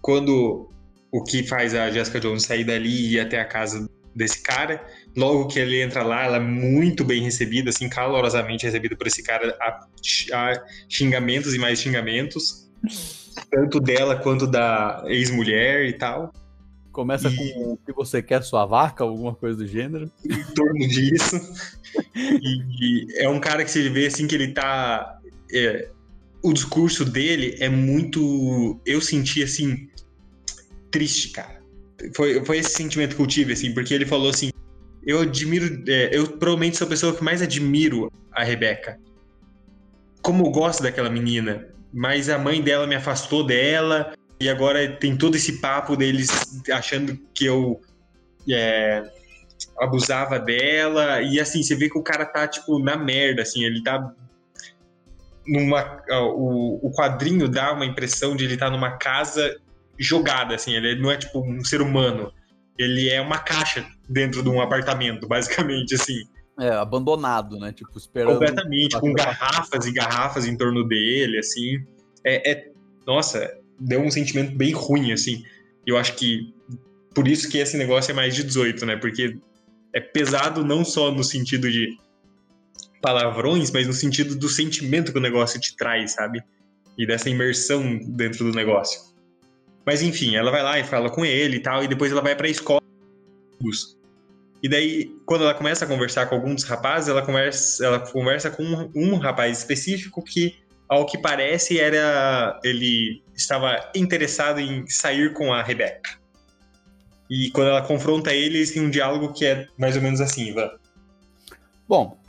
Quando o que faz a Jessica Jones sair dali e ir até a casa desse cara, logo que ele entra lá, ela é muito bem recebida, assim, calorosamente recebida por esse cara, a, a xingamentos e mais xingamentos tanto dela quanto da ex-mulher e tal. Começa e... com o que você quer, sua vaca, alguma coisa do gênero. Em torno disso. e, e, é um cara que você vê assim que ele tá. É, o discurso dele é muito. Eu senti assim. Triste, cara. Foi, foi esse sentimento que eu tive, assim, porque ele falou assim: eu admiro. É, eu provavelmente sou a pessoa que mais admiro a Rebeca. Como eu gosto daquela menina mas a mãe dela me afastou dela e agora tem todo esse papo deles achando que eu é, abusava dela e assim você vê que o cara tá tipo na merda assim ele tá numa o, o quadrinho dá uma impressão de ele estar tá numa casa jogada assim ele não é tipo um ser humano ele é uma caixa dentro de um apartamento basicamente assim é, abandonado, né? Tipo, esperando. Completamente, com garrafas e garrafas em torno dele, assim. É, é, Nossa, deu um sentimento bem ruim, assim. Eu acho que por isso que esse negócio é mais de 18, né? Porque é pesado não só no sentido de palavrões, mas no sentido do sentimento que o negócio te traz, sabe? E dessa imersão dentro do negócio. Mas enfim, ela vai lá e fala com ele e tal, e depois ela vai pra escola. E daí, quando ela começa a conversar com alguns rapazes, ela conversa, ela conversa com um, um rapaz específico que, ao que parece, era ele estava interessado em sair com a Rebecca. E quando ela confronta ele, eles têm um diálogo que é mais ou menos assim, Ivan. Bom,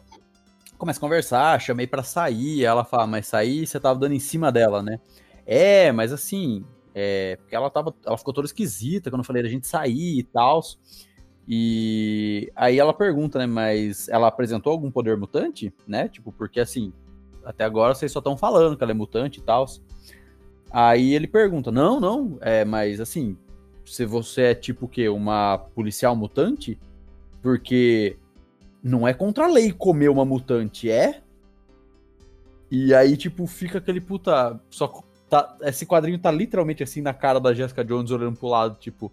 começa a conversar, chamei para sair, ela fala, mas sair você tava dando em cima dela, né? É, mas assim, é, porque ela tava, ela ficou toda esquisita quando eu falei da gente sair e tal. E aí ela pergunta, né? Mas ela apresentou algum poder mutante, né? Tipo, porque assim, até agora vocês só estão falando que ela é mutante e tal. Aí ele pergunta: Não, não, é, mas assim, se você é tipo o quê? Uma policial mutante? Porque não é contra a lei comer uma mutante, é? E aí, tipo, fica aquele puta. Só tá, esse quadrinho tá literalmente assim na cara da Jessica Jones olhando pro lado, tipo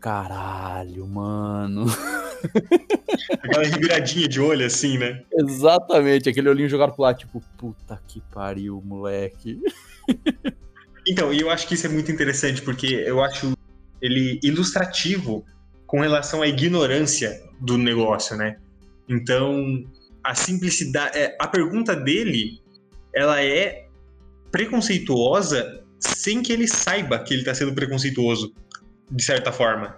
caralho, mano. Aquela reviradinha de olho, assim, né? Exatamente, aquele olhinho jogado pro lado, tipo, puta que pariu, moleque. Então, e eu acho que isso é muito interessante, porque eu acho ele ilustrativo com relação à ignorância do negócio, né? Então, a simplicidade. É, a pergunta dele, ela é preconceituosa sem que ele saiba que ele está sendo preconceituoso de certa forma.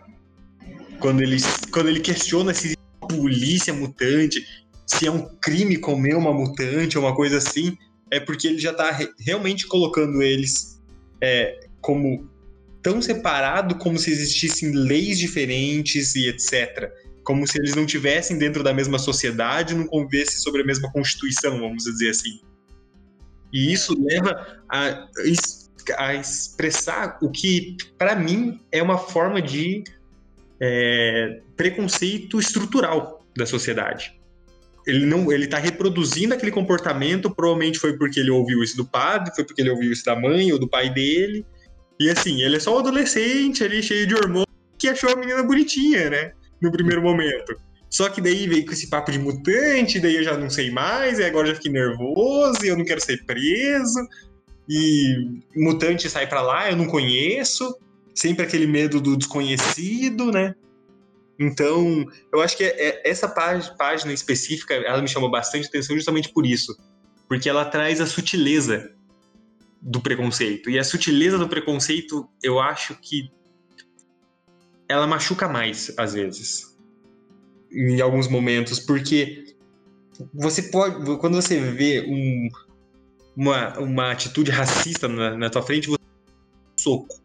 Quando ele, quando ele questiona se polícia mutante, se é um crime comer uma mutante ou uma coisa assim, é porque ele já está re realmente colocando eles é, como tão separado como se existissem leis diferentes e etc. Como se eles não tivessem dentro da mesma sociedade, não convivessem sobre a mesma constituição, vamos dizer assim. E isso leva a a expressar o que, para mim, é uma forma de é, preconceito estrutural da sociedade. ele não, ele tá reproduzindo aquele comportamento, provavelmente foi porque ele ouviu isso do padre, foi porque ele ouviu isso da mãe ou do pai dele. E assim, ele é só um adolescente ali, cheio de hormônios, que achou a menina bonitinha, né? No primeiro momento. Só que daí veio com esse papo de mutante, daí eu já não sei mais, e agora já fiquei nervoso, e eu não quero ser preso. E mutante sai para lá, eu não conheço. Sempre aquele medo do desconhecido, né? Então, eu acho que é, é, essa página específica, ela me chamou bastante atenção justamente por isso. Porque ela traz a sutileza do preconceito. E a sutileza do preconceito, eu acho que ela machuca mais, às vezes. Em alguns momentos, porque você pode. Quando você vê um, uma, uma atitude racista na, na tua frente, você soco.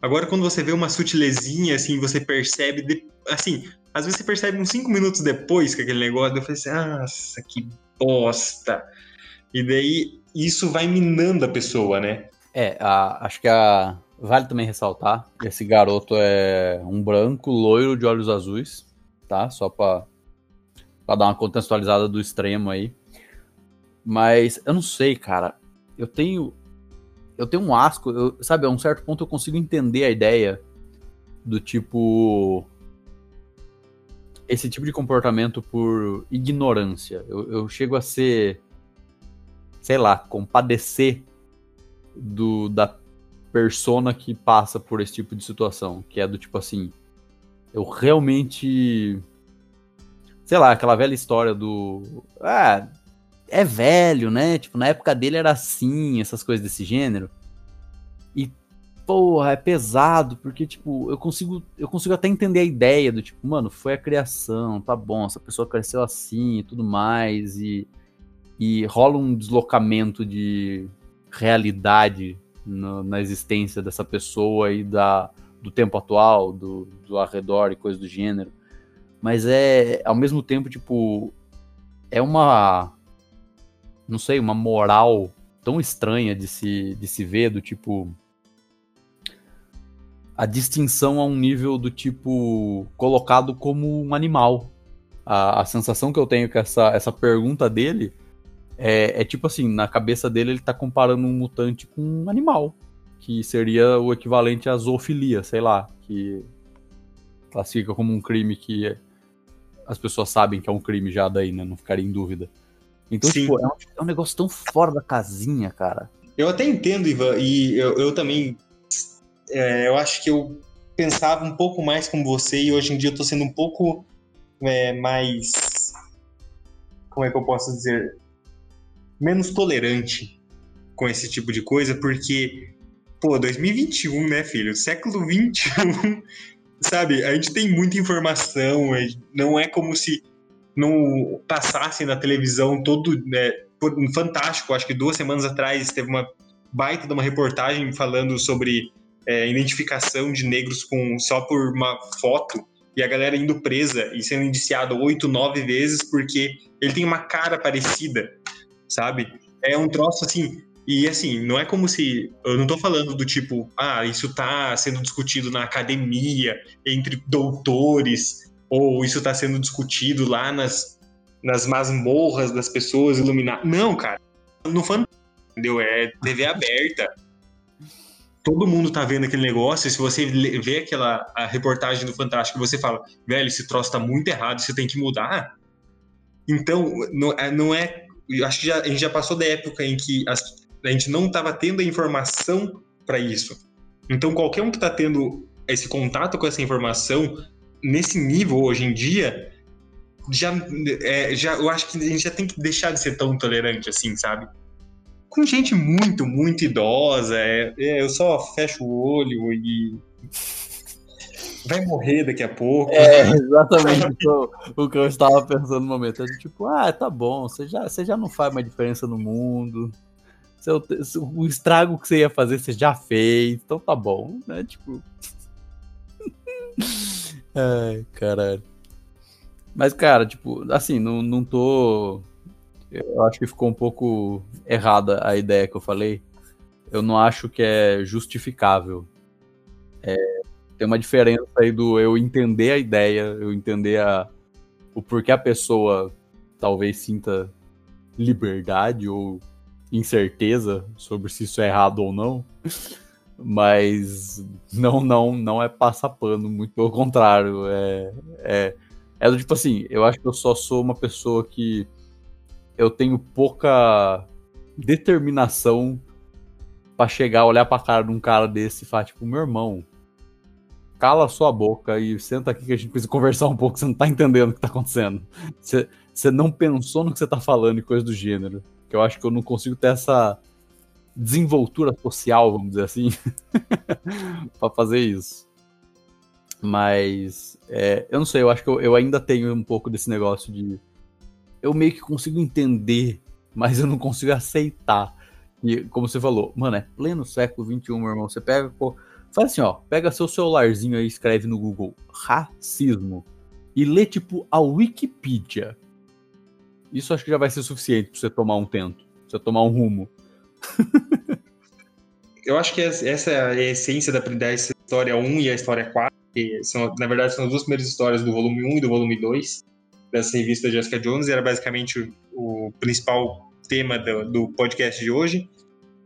Agora, quando você vê uma sutilezinha, assim, você percebe, de, assim, às vezes você percebe uns cinco minutos depois que aquele negócio, eu falei assim, nossa, que bosta. E daí, isso vai minando a pessoa, né? É, a, acho que a, vale também ressaltar, esse garoto é um branco, loiro, de olhos azuis, tá? Só pra, pra dar uma contextualizada do extremo aí. Mas, eu não sei, cara, eu tenho eu tenho um asco, eu, sabe, a um certo ponto eu consigo entender a ideia do tipo. Esse tipo de comportamento por ignorância. Eu, eu chego a ser. Sei lá, compadecer do, da persona que passa por esse tipo de situação. Que é do tipo assim. Eu realmente. Sei lá, aquela velha história do. Ah, é velho, né? Tipo, na época dele era assim, essas coisas desse gênero. E, porra, é pesado, porque, tipo, eu consigo, eu consigo até entender a ideia do tipo, mano, foi a criação, tá bom, essa pessoa cresceu assim e tudo mais, e, e rola um deslocamento de realidade no, na existência dessa pessoa e da, do tempo atual, do, do arredor e coisas do gênero. Mas é, ao mesmo tempo, tipo, é uma não sei, uma moral tão estranha de se, de se ver, do tipo. A distinção a um nível do tipo. colocado como um animal. A, a sensação que eu tenho com essa, essa pergunta dele é, é tipo assim: na cabeça dele ele tá comparando um mutante com um animal. Que seria o equivalente à zoofilia, sei lá. Que classifica como um crime que as pessoas sabem que é um crime já daí, né? Não ficaria em dúvida. Então, Sim. tipo, é um, é um, negócio tão fora da casinha, cara. Eu até entendo, Ivan, e eu, eu também. É, eu acho que eu pensava um pouco mais como você, e hoje em dia eu tô sendo um pouco é, mais. Como é que eu posso dizer? Menos tolerante com esse tipo de coisa, porque, pô, 2021, né, filho? Século 21, sabe? A gente tem muita informação, não é como se não passassem na televisão todo. Né, fantástico, acho que duas semanas atrás teve uma baita de uma reportagem falando sobre é, identificação de negros com só por uma foto e a galera indo presa e sendo indiciado oito, nove vezes porque ele tem uma cara parecida, sabe? É um troço assim. E assim, não é como se. Eu não tô falando do tipo, ah, isso tá sendo discutido na academia, entre doutores, ou isso está sendo discutido lá nas, nas masmorras das pessoas iluminadas. Não, cara. No Fantástico, entendeu? É TV aberta. Todo mundo tá vendo aquele negócio, e se você vê aquela a reportagem do Fantástico, você fala, velho, esse troço tá muito errado, você tem que mudar. Então, não, é, não é. Acho que já, a gente já passou da época em que as, a gente não estava tendo a informação para isso. Então, qualquer um que está tendo esse contato com essa informação nesse nível hoje em dia, já, é, já eu acho que a gente já tem que deixar de ser tão tolerante assim, sabe? Com gente muito, muito idosa, é, é, eu só fecho o olho e vai morrer daqui a pouco. É, exatamente o, que eu estava pensando no momento. É tipo, ah, tá bom, você já, você já não faz mais diferença no mundo. Seu, o estrago que você ia fazer, você já fez, então tá bom, né? Tipo. Ai, caralho. Mas, cara, tipo, assim, não, não tô. Eu acho que ficou um pouco errada a ideia que eu falei. Eu não acho que é justificável. É, tem uma diferença aí do eu entender a ideia, eu entender a, o porquê a pessoa talvez sinta liberdade ou incerteza sobre se isso é errado ou não. Mas não, não, não é passar pano, muito pelo contrário. É, é, é do tipo assim, eu acho que eu só sou uma pessoa que eu tenho pouca determinação para chegar, olhar pra cara de um cara desse e falar, tipo, meu irmão, cala sua boca e senta aqui que a gente precisa conversar um pouco, você não tá entendendo o que tá acontecendo. Você, você não pensou no que você tá falando e coisa do gênero. Que eu acho que eu não consigo ter essa desenvoltura social, vamos dizer assim, para fazer isso. Mas é, eu não sei, eu acho que eu, eu, ainda tenho um pouco desse negócio de. Eu meio que consigo entender, mas eu não consigo aceitar. E como você falou, mano, é pleno século XXI, meu irmão. Você pega. Pô, faz assim, ó, pega seu celularzinho aí escreve no Google racismo e lê, tipo, a Wikipedia. Isso acho que já vai ser suficiente pra você tomar um tento, pra você tomar um rumo. Eu acho que essa é a essência da, da história 1 e a história 4, que são, na verdade são as duas primeiras histórias do volume 1 e do volume 2 dessa revista Jessica Jones, era basicamente o, o principal tema do, do, podcast de hoje.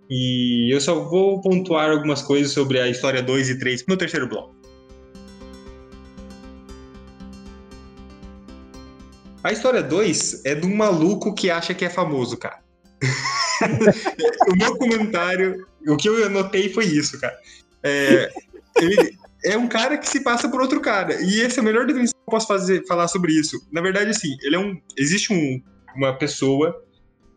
E eu só vou pontuar algumas coisas sobre a história 2 e 3 no terceiro bloco. A história 2 é de um maluco que acha que é famoso, cara. o meu comentário, o que eu anotei foi isso, cara. É, ele é um cara que se passa por outro cara. E essa é a melhor definição que eu posso fazer, falar sobre isso. Na verdade, assim, ele é um. Existe um, uma pessoa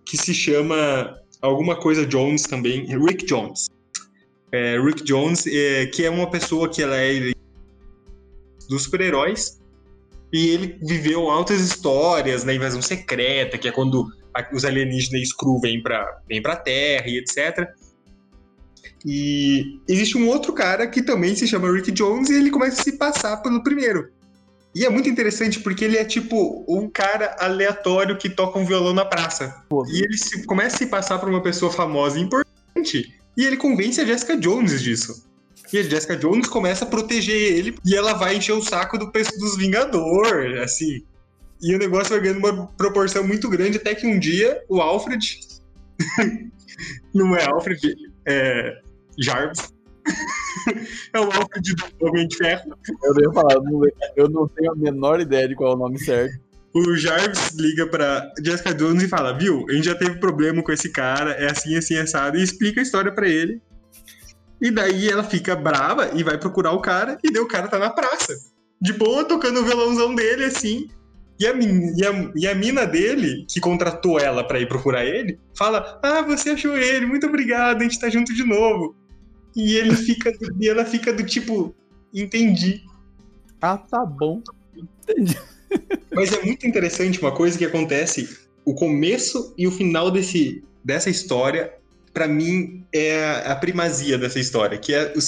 que se chama alguma coisa Jones também, Rick Jones. É, Rick Jones, é, que é uma pessoa que ela é dos super-heróis. E ele viveu altas histórias na invasão secreta, que é quando os alienígenas cru vêm para vêm a Terra e etc. E existe um outro cara que também se chama Rick Jones e ele começa a se passar pelo primeiro. E é muito interessante porque ele é tipo um cara aleatório que toca um violão na praça. Pô. E ele se, começa a se passar por uma pessoa famosa e importante. E ele convence a Jessica Jones disso. E a Jessica Jones começa a proteger ele e ela vai encher o saco do, dos Vingadores, assim. E o negócio vai ganhando uma proporção muito grande, até que um dia o Alfred. não é Alfred, é Jarvis. É o Alfred do Homem de Ferro. Eu falar, eu não tenho a menor ideia de qual é o nome certo. O Jarvis liga pra Jessica Jones e fala: Viu, a gente já teve problema com esse cara, é assim, assim, assado, e explica a história para ele. E daí ela fica brava e vai procurar o cara, e daí o cara tá na praça. De boa, tocando o violãozão dele, assim. E a, e, a, e a mina dele, que contratou ela para ir procurar ele, fala: Ah, você achou ele, muito obrigado, a gente tá junto de novo. E ele fica e ela fica do tipo, entendi. Ah, tá bom. Entendi. Mas é muito interessante uma coisa que acontece, o começo e o final desse, dessa história, para mim, é a primazia dessa história, que é o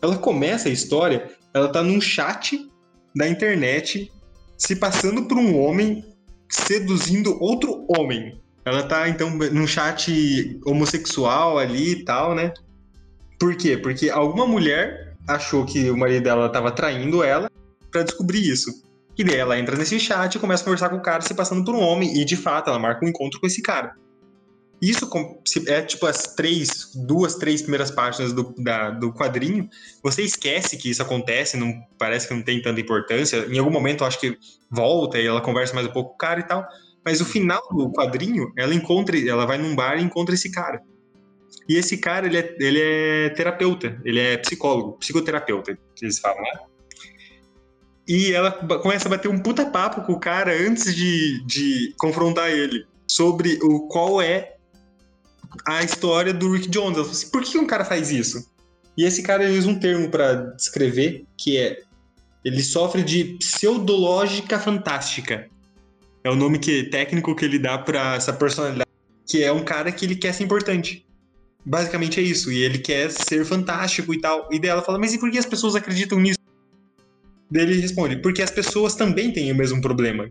ela começa a história, ela tá num chat da internet se passando por um homem seduzindo outro homem. Ela tá, então, num chat homossexual ali e tal, né? Por quê? Porque alguma mulher achou que o marido dela estava traindo ela para descobrir isso. E daí ela entra nesse chat e começa a conversar com o cara se passando por um homem. E de fato, ela marca um encontro com esse cara. Isso é tipo as três, duas, três primeiras páginas do, da, do quadrinho. Você esquece que isso acontece, não parece que não tem tanta importância. Em algum momento, acho que volta e ela conversa mais um pouco com o cara e tal. Mas o final do quadrinho, ela encontra, ela vai num bar e encontra esse cara. E esse cara, ele é, ele é terapeuta, ele é psicólogo, psicoterapeuta, que eles falam, né? E ela começa a bater um puta papo com o cara antes de, de confrontar ele sobre o qual é a história do Rick Jones. Ela falou assim, por que um cara faz isso? E esse cara usa um termo para descrever que é ele sofre de pseudológica fantástica. É o nome que técnico que ele dá para essa personalidade, que é um cara que ele quer ser importante. Basicamente é isso, e ele quer ser fantástico e tal. E daí ela fala: "Mas e por que as pessoas acreditam nisso?" Daí ele responde: "Porque as pessoas também têm o mesmo problema.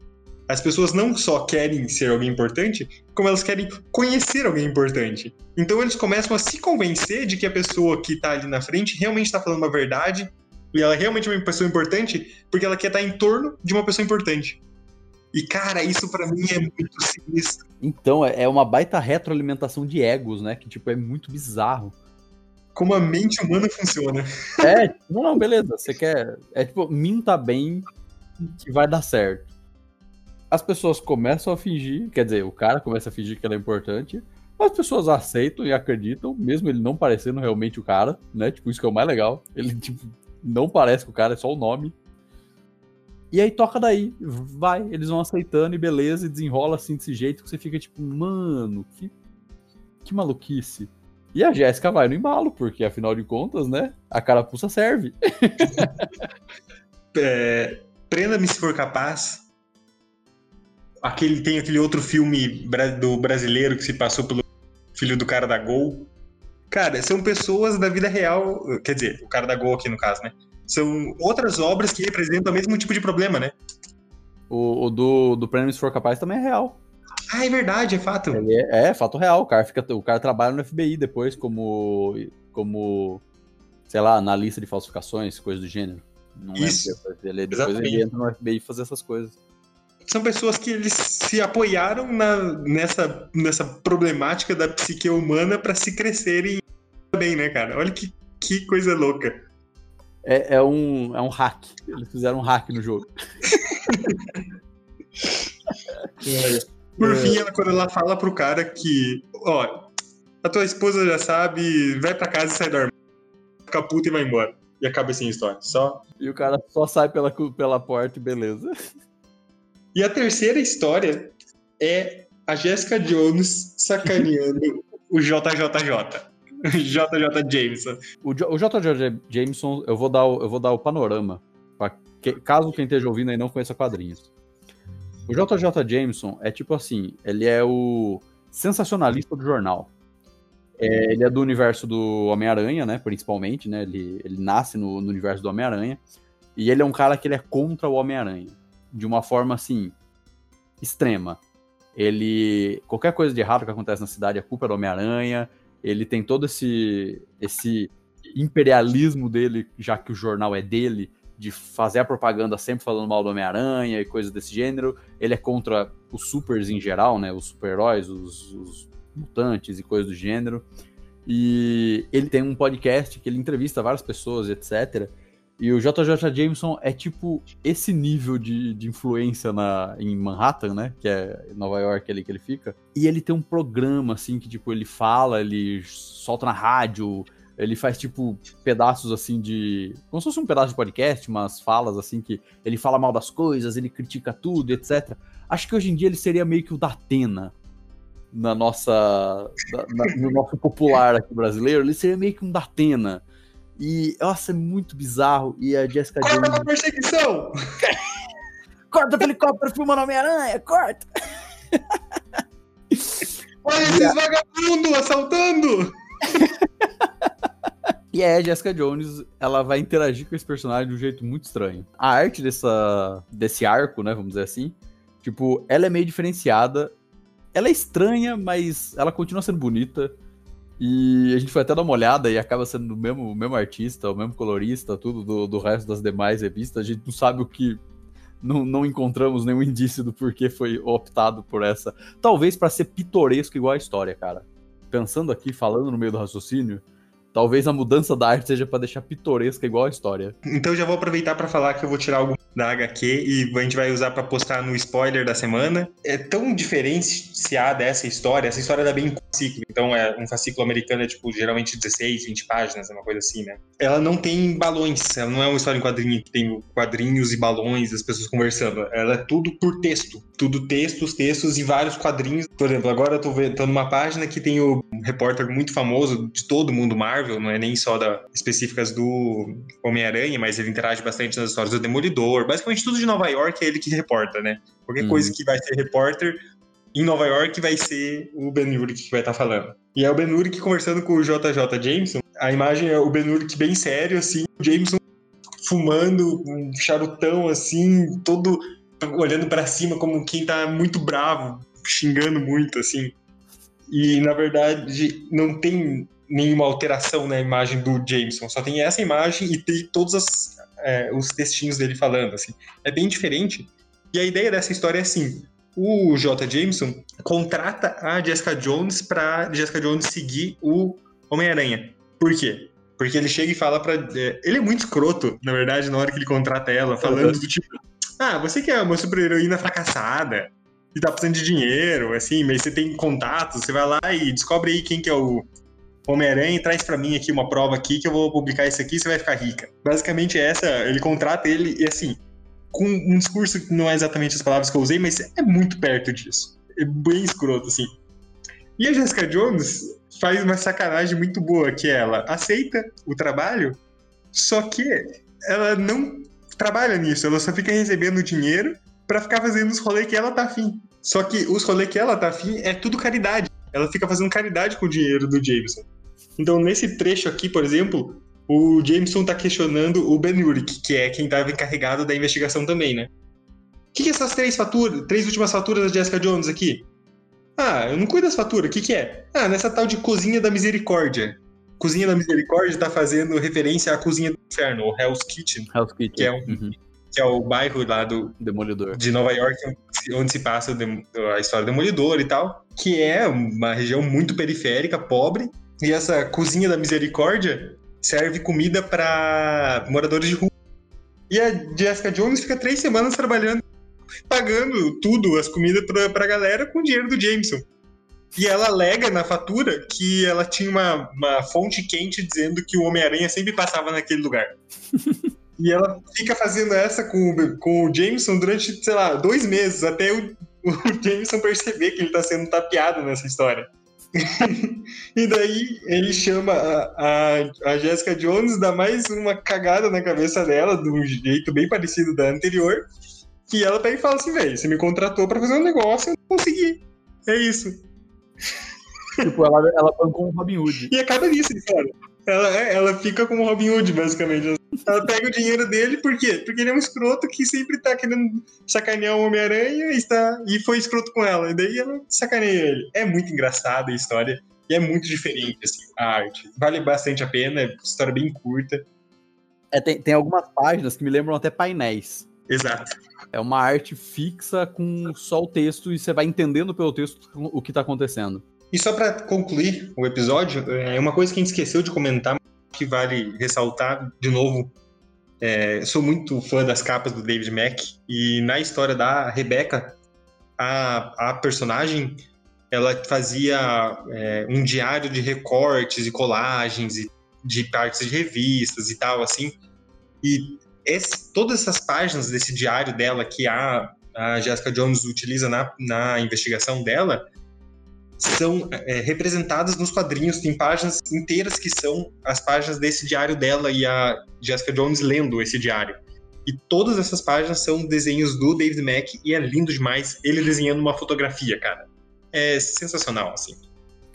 As pessoas não só querem ser alguém importante, como elas querem conhecer alguém importante. Então eles começam a se convencer de que a pessoa que está ali na frente realmente está falando uma verdade e ela realmente é uma pessoa importante porque ela quer estar em torno de uma pessoa importante. E, cara, isso para mim é muito sinistro. Então, é, é uma baita retroalimentação de egos, né? Que, tipo, é muito bizarro. Como a mente humana funciona. É, não, não, beleza. Você quer. É tipo, minta bem que vai dar certo. As pessoas começam a fingir, quer dizer, o cara começa a fingir que ela é importante. As pessoas aceitam e acreditam, mesmo ele não parecendo realmente o cara, né? Tipo, isso que é o mais legal. Ele, tipo, não parece com o cara, é só o nome. E aí toca daí, vai, eles vão aceitando e beleza, e desenrola assim desse jeito que você fica tipo, mano, que, que maluquice. E a Jéssica vai no embalo, porque afinal de contas, né, a carapuça serve. é, Prenda-me se for capaz. Aquele, tem aquele outro filme do brasileiro que se passou pelo filho do cara da Gol. Cara, são pessoas da vida real. Quer dizer, o cara da Gol aqui no caso, né? São outras obras que representam o mesmo tipo de problema, né? O, o do, do Prêmio Se For Capaz também é real. Ah, é verdade, é fato. É, é, fato real. O cara, fica, o cara trabalha no FBI depois como, como, sei lá, analista de falsificações, coisas do gênero. Não Isso. Ele, depois Exatamente. ele entra no FBI fazer essas coisas. São pessoas que eles se apoiaram na, nessa, nessa problemática da psique humana para se crescerem bem, né, cara? Olha que, que coisa louca. É, é, um, é um hack. Eles fizeram um hack no jogo. Por fim, ela, quando ela fala pro cara que, ó, a tua esposa já sabe, vai pra casa e sai do armário, fica puta e vai embora. E acaba assim a história. Só. E o cara só sai pela, pela porta e beleza. E a terceira história é a Jessica Jones sacaneando o JJJ. JJ Jameson. O, JJ Jameson, eu vou dar o, eu vou dar o panorama. Que, caso quem esteja ouvindo aí não conheça quadrinhos. O JJ Jameson é tipo assim: ele é o sensacionalista do jornal. É, ele é do universo do Homem-Aranha, né? Principalmente, né? Ele, ele nasce no, no universo do Homem-Aranha. E ele é um cara que ele é contra o Homem-Aranha. De uma forma assim. extrema. Ele. Qualquer coisa de errado que acontece na cidade é culpa do Homem-Aranha ele tem todo esse, esse imperialismo dele, já que o jornal é dele, de fazer a propaganda sempre falando mal do Homem-Aranha e coisas desse gênero. Ele é contra os supers em geral, né? Os super-heróis, os, os mutantes e coisas do gênero. E ele tem um podcast que ele entrevista várias pessoas, etc. E o JJ Jameson é tipo esse nível de, de influência na, em Manhattan, né? Que é Nova York ali que ele fica. E ele tem um programa, assim, que tipo, ele fala, ele solta na rádio, ele faz tipo pedaços assim de. Como se fosse um pedaço de podcast, mas falas assim que ele fala mal das coisas, ele critica tudo, etc. Acho que hoje em dia ele seria meio que o da Atena na nossa. Na, no nosso popular aqui brasileiro, ele seria meio que um da Atena e, nossa, é muito bizarro. E a Jessica corta Jones... Corta perseguição! corta o helicóptero filmando Homem-Aranha, corta! Olha esses vagabundos assaltando! E a Jessica Jones, ela vai interagir com esse personagem de um jeito muito estranho. A arte dessa, desse arco, né, vamos dizer assim, tipo, ela é meio diferenciada. Ela é estranha, mas ela continua sendo bonita. E a gente foi até dar uma olhada e acaba sendo o mesmo, o mesmo artista, o mesmo colorista, tudo do, do resto das demais revistas. A gente não sabe o que. Não, não encontramos nenhum indício do porquê foi optado por essa. Talvez para ser pitoresco igual a história, cara. Pensando aqui, falando no meio do raciocínio, Talvez a mudança da arte seja para deixar pitoresca igual a história. Então já vou aproveitar para falar que eu vou tirar algo da HQ e a gente vai usar para postar no spoiler da semana. É tão diferenciada essa história, essa história dá bem um fascículo, então é um fascículo americano é tipo geralmente 16, 20 páginas, é uma coisa assim, né? Ela não tem balões, ela não é uma história em quadrinho que tem quadrinhos e balões, as pessoas conversando. Ela é tudo por texto, tudo textos, textos e vários quadrinhos. Por exemplo, agora eu tô vendo tô numa página que tem o repórter muito famoso de todo mundo Marvel, não é nem só da específicas do Homem-Aranha, mas ele interage bastante nas histórias do Demolidor. Basicamente tudo de Nova York é ele que reporta, né? Qualquer uhum. coisa que vai ser repórter em Nova York vai ser o Ben Urich que vai estar tá falando. E é o Ben Urich conversando com o JJ Jameson. A imagem é o Ben Urich bem sério, assim, o Jameson fumando um charutão, assim, todo olhando para cima como quem tá muito bravo, xingando muito, assim. E, na verdade, não tem nenhuma alteração na imagem do Jameson, só tem essa imagem e tem todos as, é, os textinhos dele falando, assim. É bem diferente. E a ideia dessa história é assim: o J. Jameson contrata a Jessica Jones pra Jessica Jones seguir o Homem-Aranha. Por quê? Porque ele chega e fala pra. É, ele é muito escroto, na verdade, na hora que ele contrata ela, falando do tipo: Ah, você que é uma super-heroína fracassada e tá precisando de dinheiro, assim, mas você tem contatos, você vai lá e descobre aí quem que é o Homem-Aranha traz para mim aqui uma prova aqui que eu vou publicar isso aqui e você vai ficar rica. Basicamente essa, ele contrata ele e assim, com um discurso que não é exatamente as palavras que eu usei, mas é muito perto disso. É bem escroto, assim. E a Jessica Jones faz uma sacanagem muito boa, que ela aceita o trabalho, só que ela não trabalha nisso, ela só fica recebendo dinheiro para ficar fazendo os rolês que ela tá afim. Só que os rolês que ela tá afim é tudo caridade. Ela fica fazendo caridade com o dinheiro do Jameson. Então, nesse trecho aqui, por exemplo, o Jameson tá questionando o Ben Urich, que é quem estava encarregado da investigação também, né? O que, que é essas três faturas, três últimas faturas da Jessica Jones aqui? Ah, eu não cuido das faturas, o que, que é? Ah, nessa tal de Cozinha da Misericórdia. Cozinha da Misericórdia tá fazendo referência à Cozinha do Inferno, o Hell's Kitchen. Hell's Kitchen. Que é, um, uhum. que é o bairro lá do... Demolidor. De Nova York, onde se passa a história do Demolidor e tal. Que é uma região muito periférica, pobre. E essa Cozinha da Misericórdia serve comida para moradores de rua. E a Jessica Jones fica três semanas trabalhando, pagando tudo, as comidas pra, pra galera com o dinheiro do Jameson. E ela alega na fatura que ela tinha uma, uma fonte quente dizendo que o Homem-Aranha sempre passava naquele lugar. e ela fica fazendo essa com, com o Jameson durante, sei lá, dois meses, até o, o Jameson perceber que ele tá sendo tapeado nessa história. e daí ele chama a, a, a Jessica Jones, dá mais uma cagada na cabeça dela, de um jeito bem parecido da anterior. Que ela pega e fala assim, velho, você me contratou para fazer um negócio, eu não consegui. É isso. Tipo, ela, ela bancou um Robin Hood. E acaba nisso, cara. Ela, é, ela fica como Robin Hood, basicamente. Ela pega o dinheiro dele, por quê? Porque ele é um escroto que sempre tá querendo sacanear o Homem-Aranha e, está, e foi escroto com ela. E daí ela sacaneia ele. É muito engraçada a história. E é muito diferente, assim, a arte. Vale bastante a pena, é uma história bem curta. É, tem, tem algumas páginas que me lembram até painéis. Exato. É uma arte fixa com só o texto e você vai entendendo pelo texto o que tá acontecendo. E só para concluir o episódio, é uma coisa que a gente esqueceu de comentar, que vale ressaltar de novo. É, sou muito fã das capas do David Mack e na história da Rebecca, a, a personagem ela fazia é, um diário de recortes e colagens e de partes de revistas e tal assim. E esse, todas essas páginas desse diário dela que a, a Jessica Jones utiliza na, na investigação dela são é, representadas nos quadrinhos. Tem páginas inteiras que são as páginas desse diário dela e a Jessica Jones lendo esse diário. E todas essas páginas são desenhos do David Mack e é lindo demais ele desenhando uma fotografia, cara. É sensacional, assim.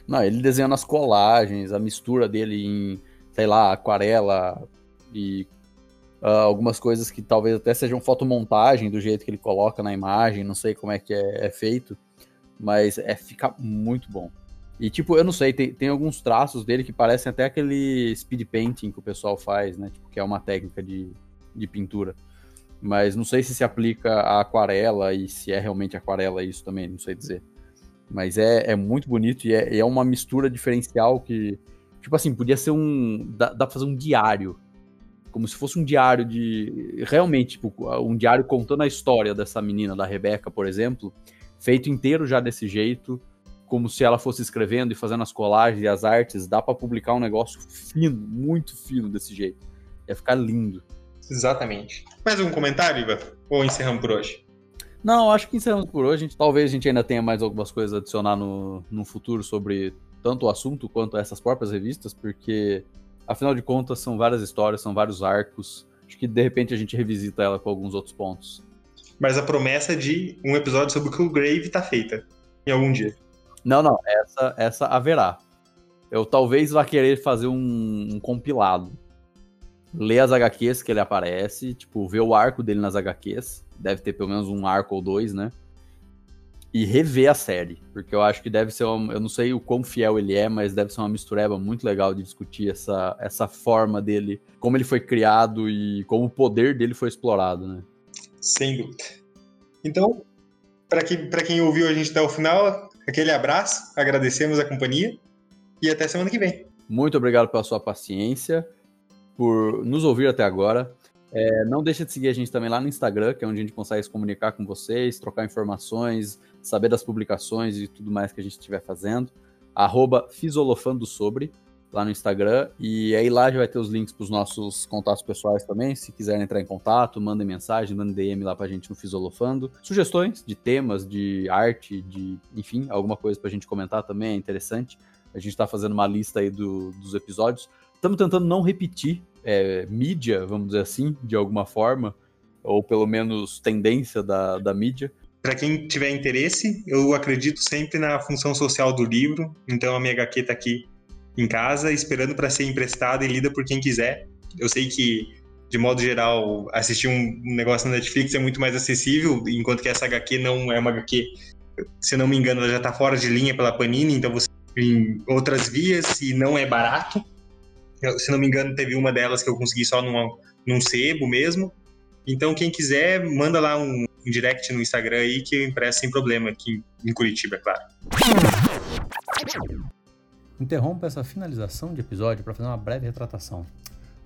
Não, ele desenhando as colagens, a mistura dele em, sei lá, aquarela e uh, algumas coisas que talvez até sejam fotomontagem do jeito que ele coloca na imagem, não sei como é que é, é feito. Mas é fica muito bom. E, tipo, eu não sei, tem, tem alguns traços dele que parecem até aquele speed painting que o pessoal faz, né? Tipo, que é uma técnica de, de pintura. Mas não sei se se aplica a aquarela e se é realmente aquarela isso também, não sei dizer. Mas é, é muito bonito e é, é uma mistura diferencial que, tipo assim, podia ser um. Dá, dá pra fazer um diário. Como se fosse um diário de. Realmente, tipo, um diário contando a história dessa menina, da Rebeca, por exemplo feito inteiro já desse jeito, como se ela fosse escrevendo e fazendo as colagens e as artes, dá para publicar um negócio fino, muito fino desse jeito. Ia ficar lindo. Exatamente. Mais algum comentário, Iva? Ou encerramos por hoje? Não, acho que encerramos por hoje. Talvez a gente ainda tenha mais algumas coisas a adicionar no, no futuro sobre tanto o assunto quanto essas próprias revistas, porque, afinal de contas, são várias histórias, são vários arcos. Acho que de repente a gente revisita ela com alguns outros pontos mas a promessa de um episódio sobre o Killgrave tá feita em algum dia. Não, não, essa, essa haverá. Eu talvez vá querer fazer um, um compilado. Ler as HQs que ele aparece, tipo, ver o arco dele nas HQs. Deve ter pelo menos um arco ou dois, né? E rever a série. Porque eu acho que deve ser. Uma, eu não sei o quão fiel ele é, mas deve ser uma mistureba muito legal de discutir essa, essa forma dele, como ele foi criado e como o poder dele foi explorado, né? Sem dúvida. Então, para quem, quem ouviu a gente até o final, aquele abraço, agradecemos a companhia e até semana que vem. Muito obrigado pela sua paciência, por nos ouvir até agora. É, não deixe de seguir a gente também lá no Instagram, que é onde a gente consegue se comunicar com vocês, trocar informações, saber das publicações e tudo mais que a gente estiver fazendo. Arroba Fisolofando Sobre, lá no Instagram. E aí lá já vai ter os links para os nossos contatos pessoais também. Se quiserem entrar em contato, mandem mensagem, mandem DM lá para a gente no Fisolofando. Sugestões de temas, de arte, de enfim, alguma coisa para a gente comentar também é interessante. A gente está fazendo uma lista aí do, dos episódios. Estamos tentando não repetir é, mídia, vamos dizer assim, de alguma forma, ou pelo menos tendência da, da mídia. Para quem tiver interesse, eu acredito sempre na função social do livro, então a minha HQ está aqui em casa, esperando para ser emprestada e lida por quem quiser. Eu sei que, de modo geral, assistir um negócio na Netflix é muito mais acessível, enquanto que essa HQ não é uma HQ, se não me engano, ela já está fora de linha pela Panini, então você tem outras vias e não é barato. Se não me engano, teve uma delas que eu consegui só numa, num sebo mesmo. Então, quem quiser, manda lá um, um direct no Instagram aí que eu impresso sem problema, aqui em Curitiba, é claro. Interrompo essa finalização de episódio para fazer uma breve retratação.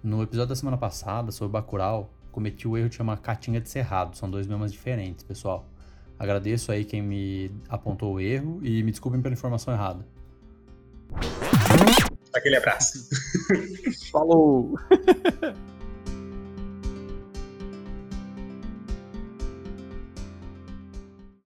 No episódio da semana passada, sobre Bacurau, cometi o erro de chamar Catinga de Cerrado. São dois memas diferentes, pessoal. Agradeço aí quem me apontou o erro e me desculpem pela informação errada. Aquele abraço. Falou!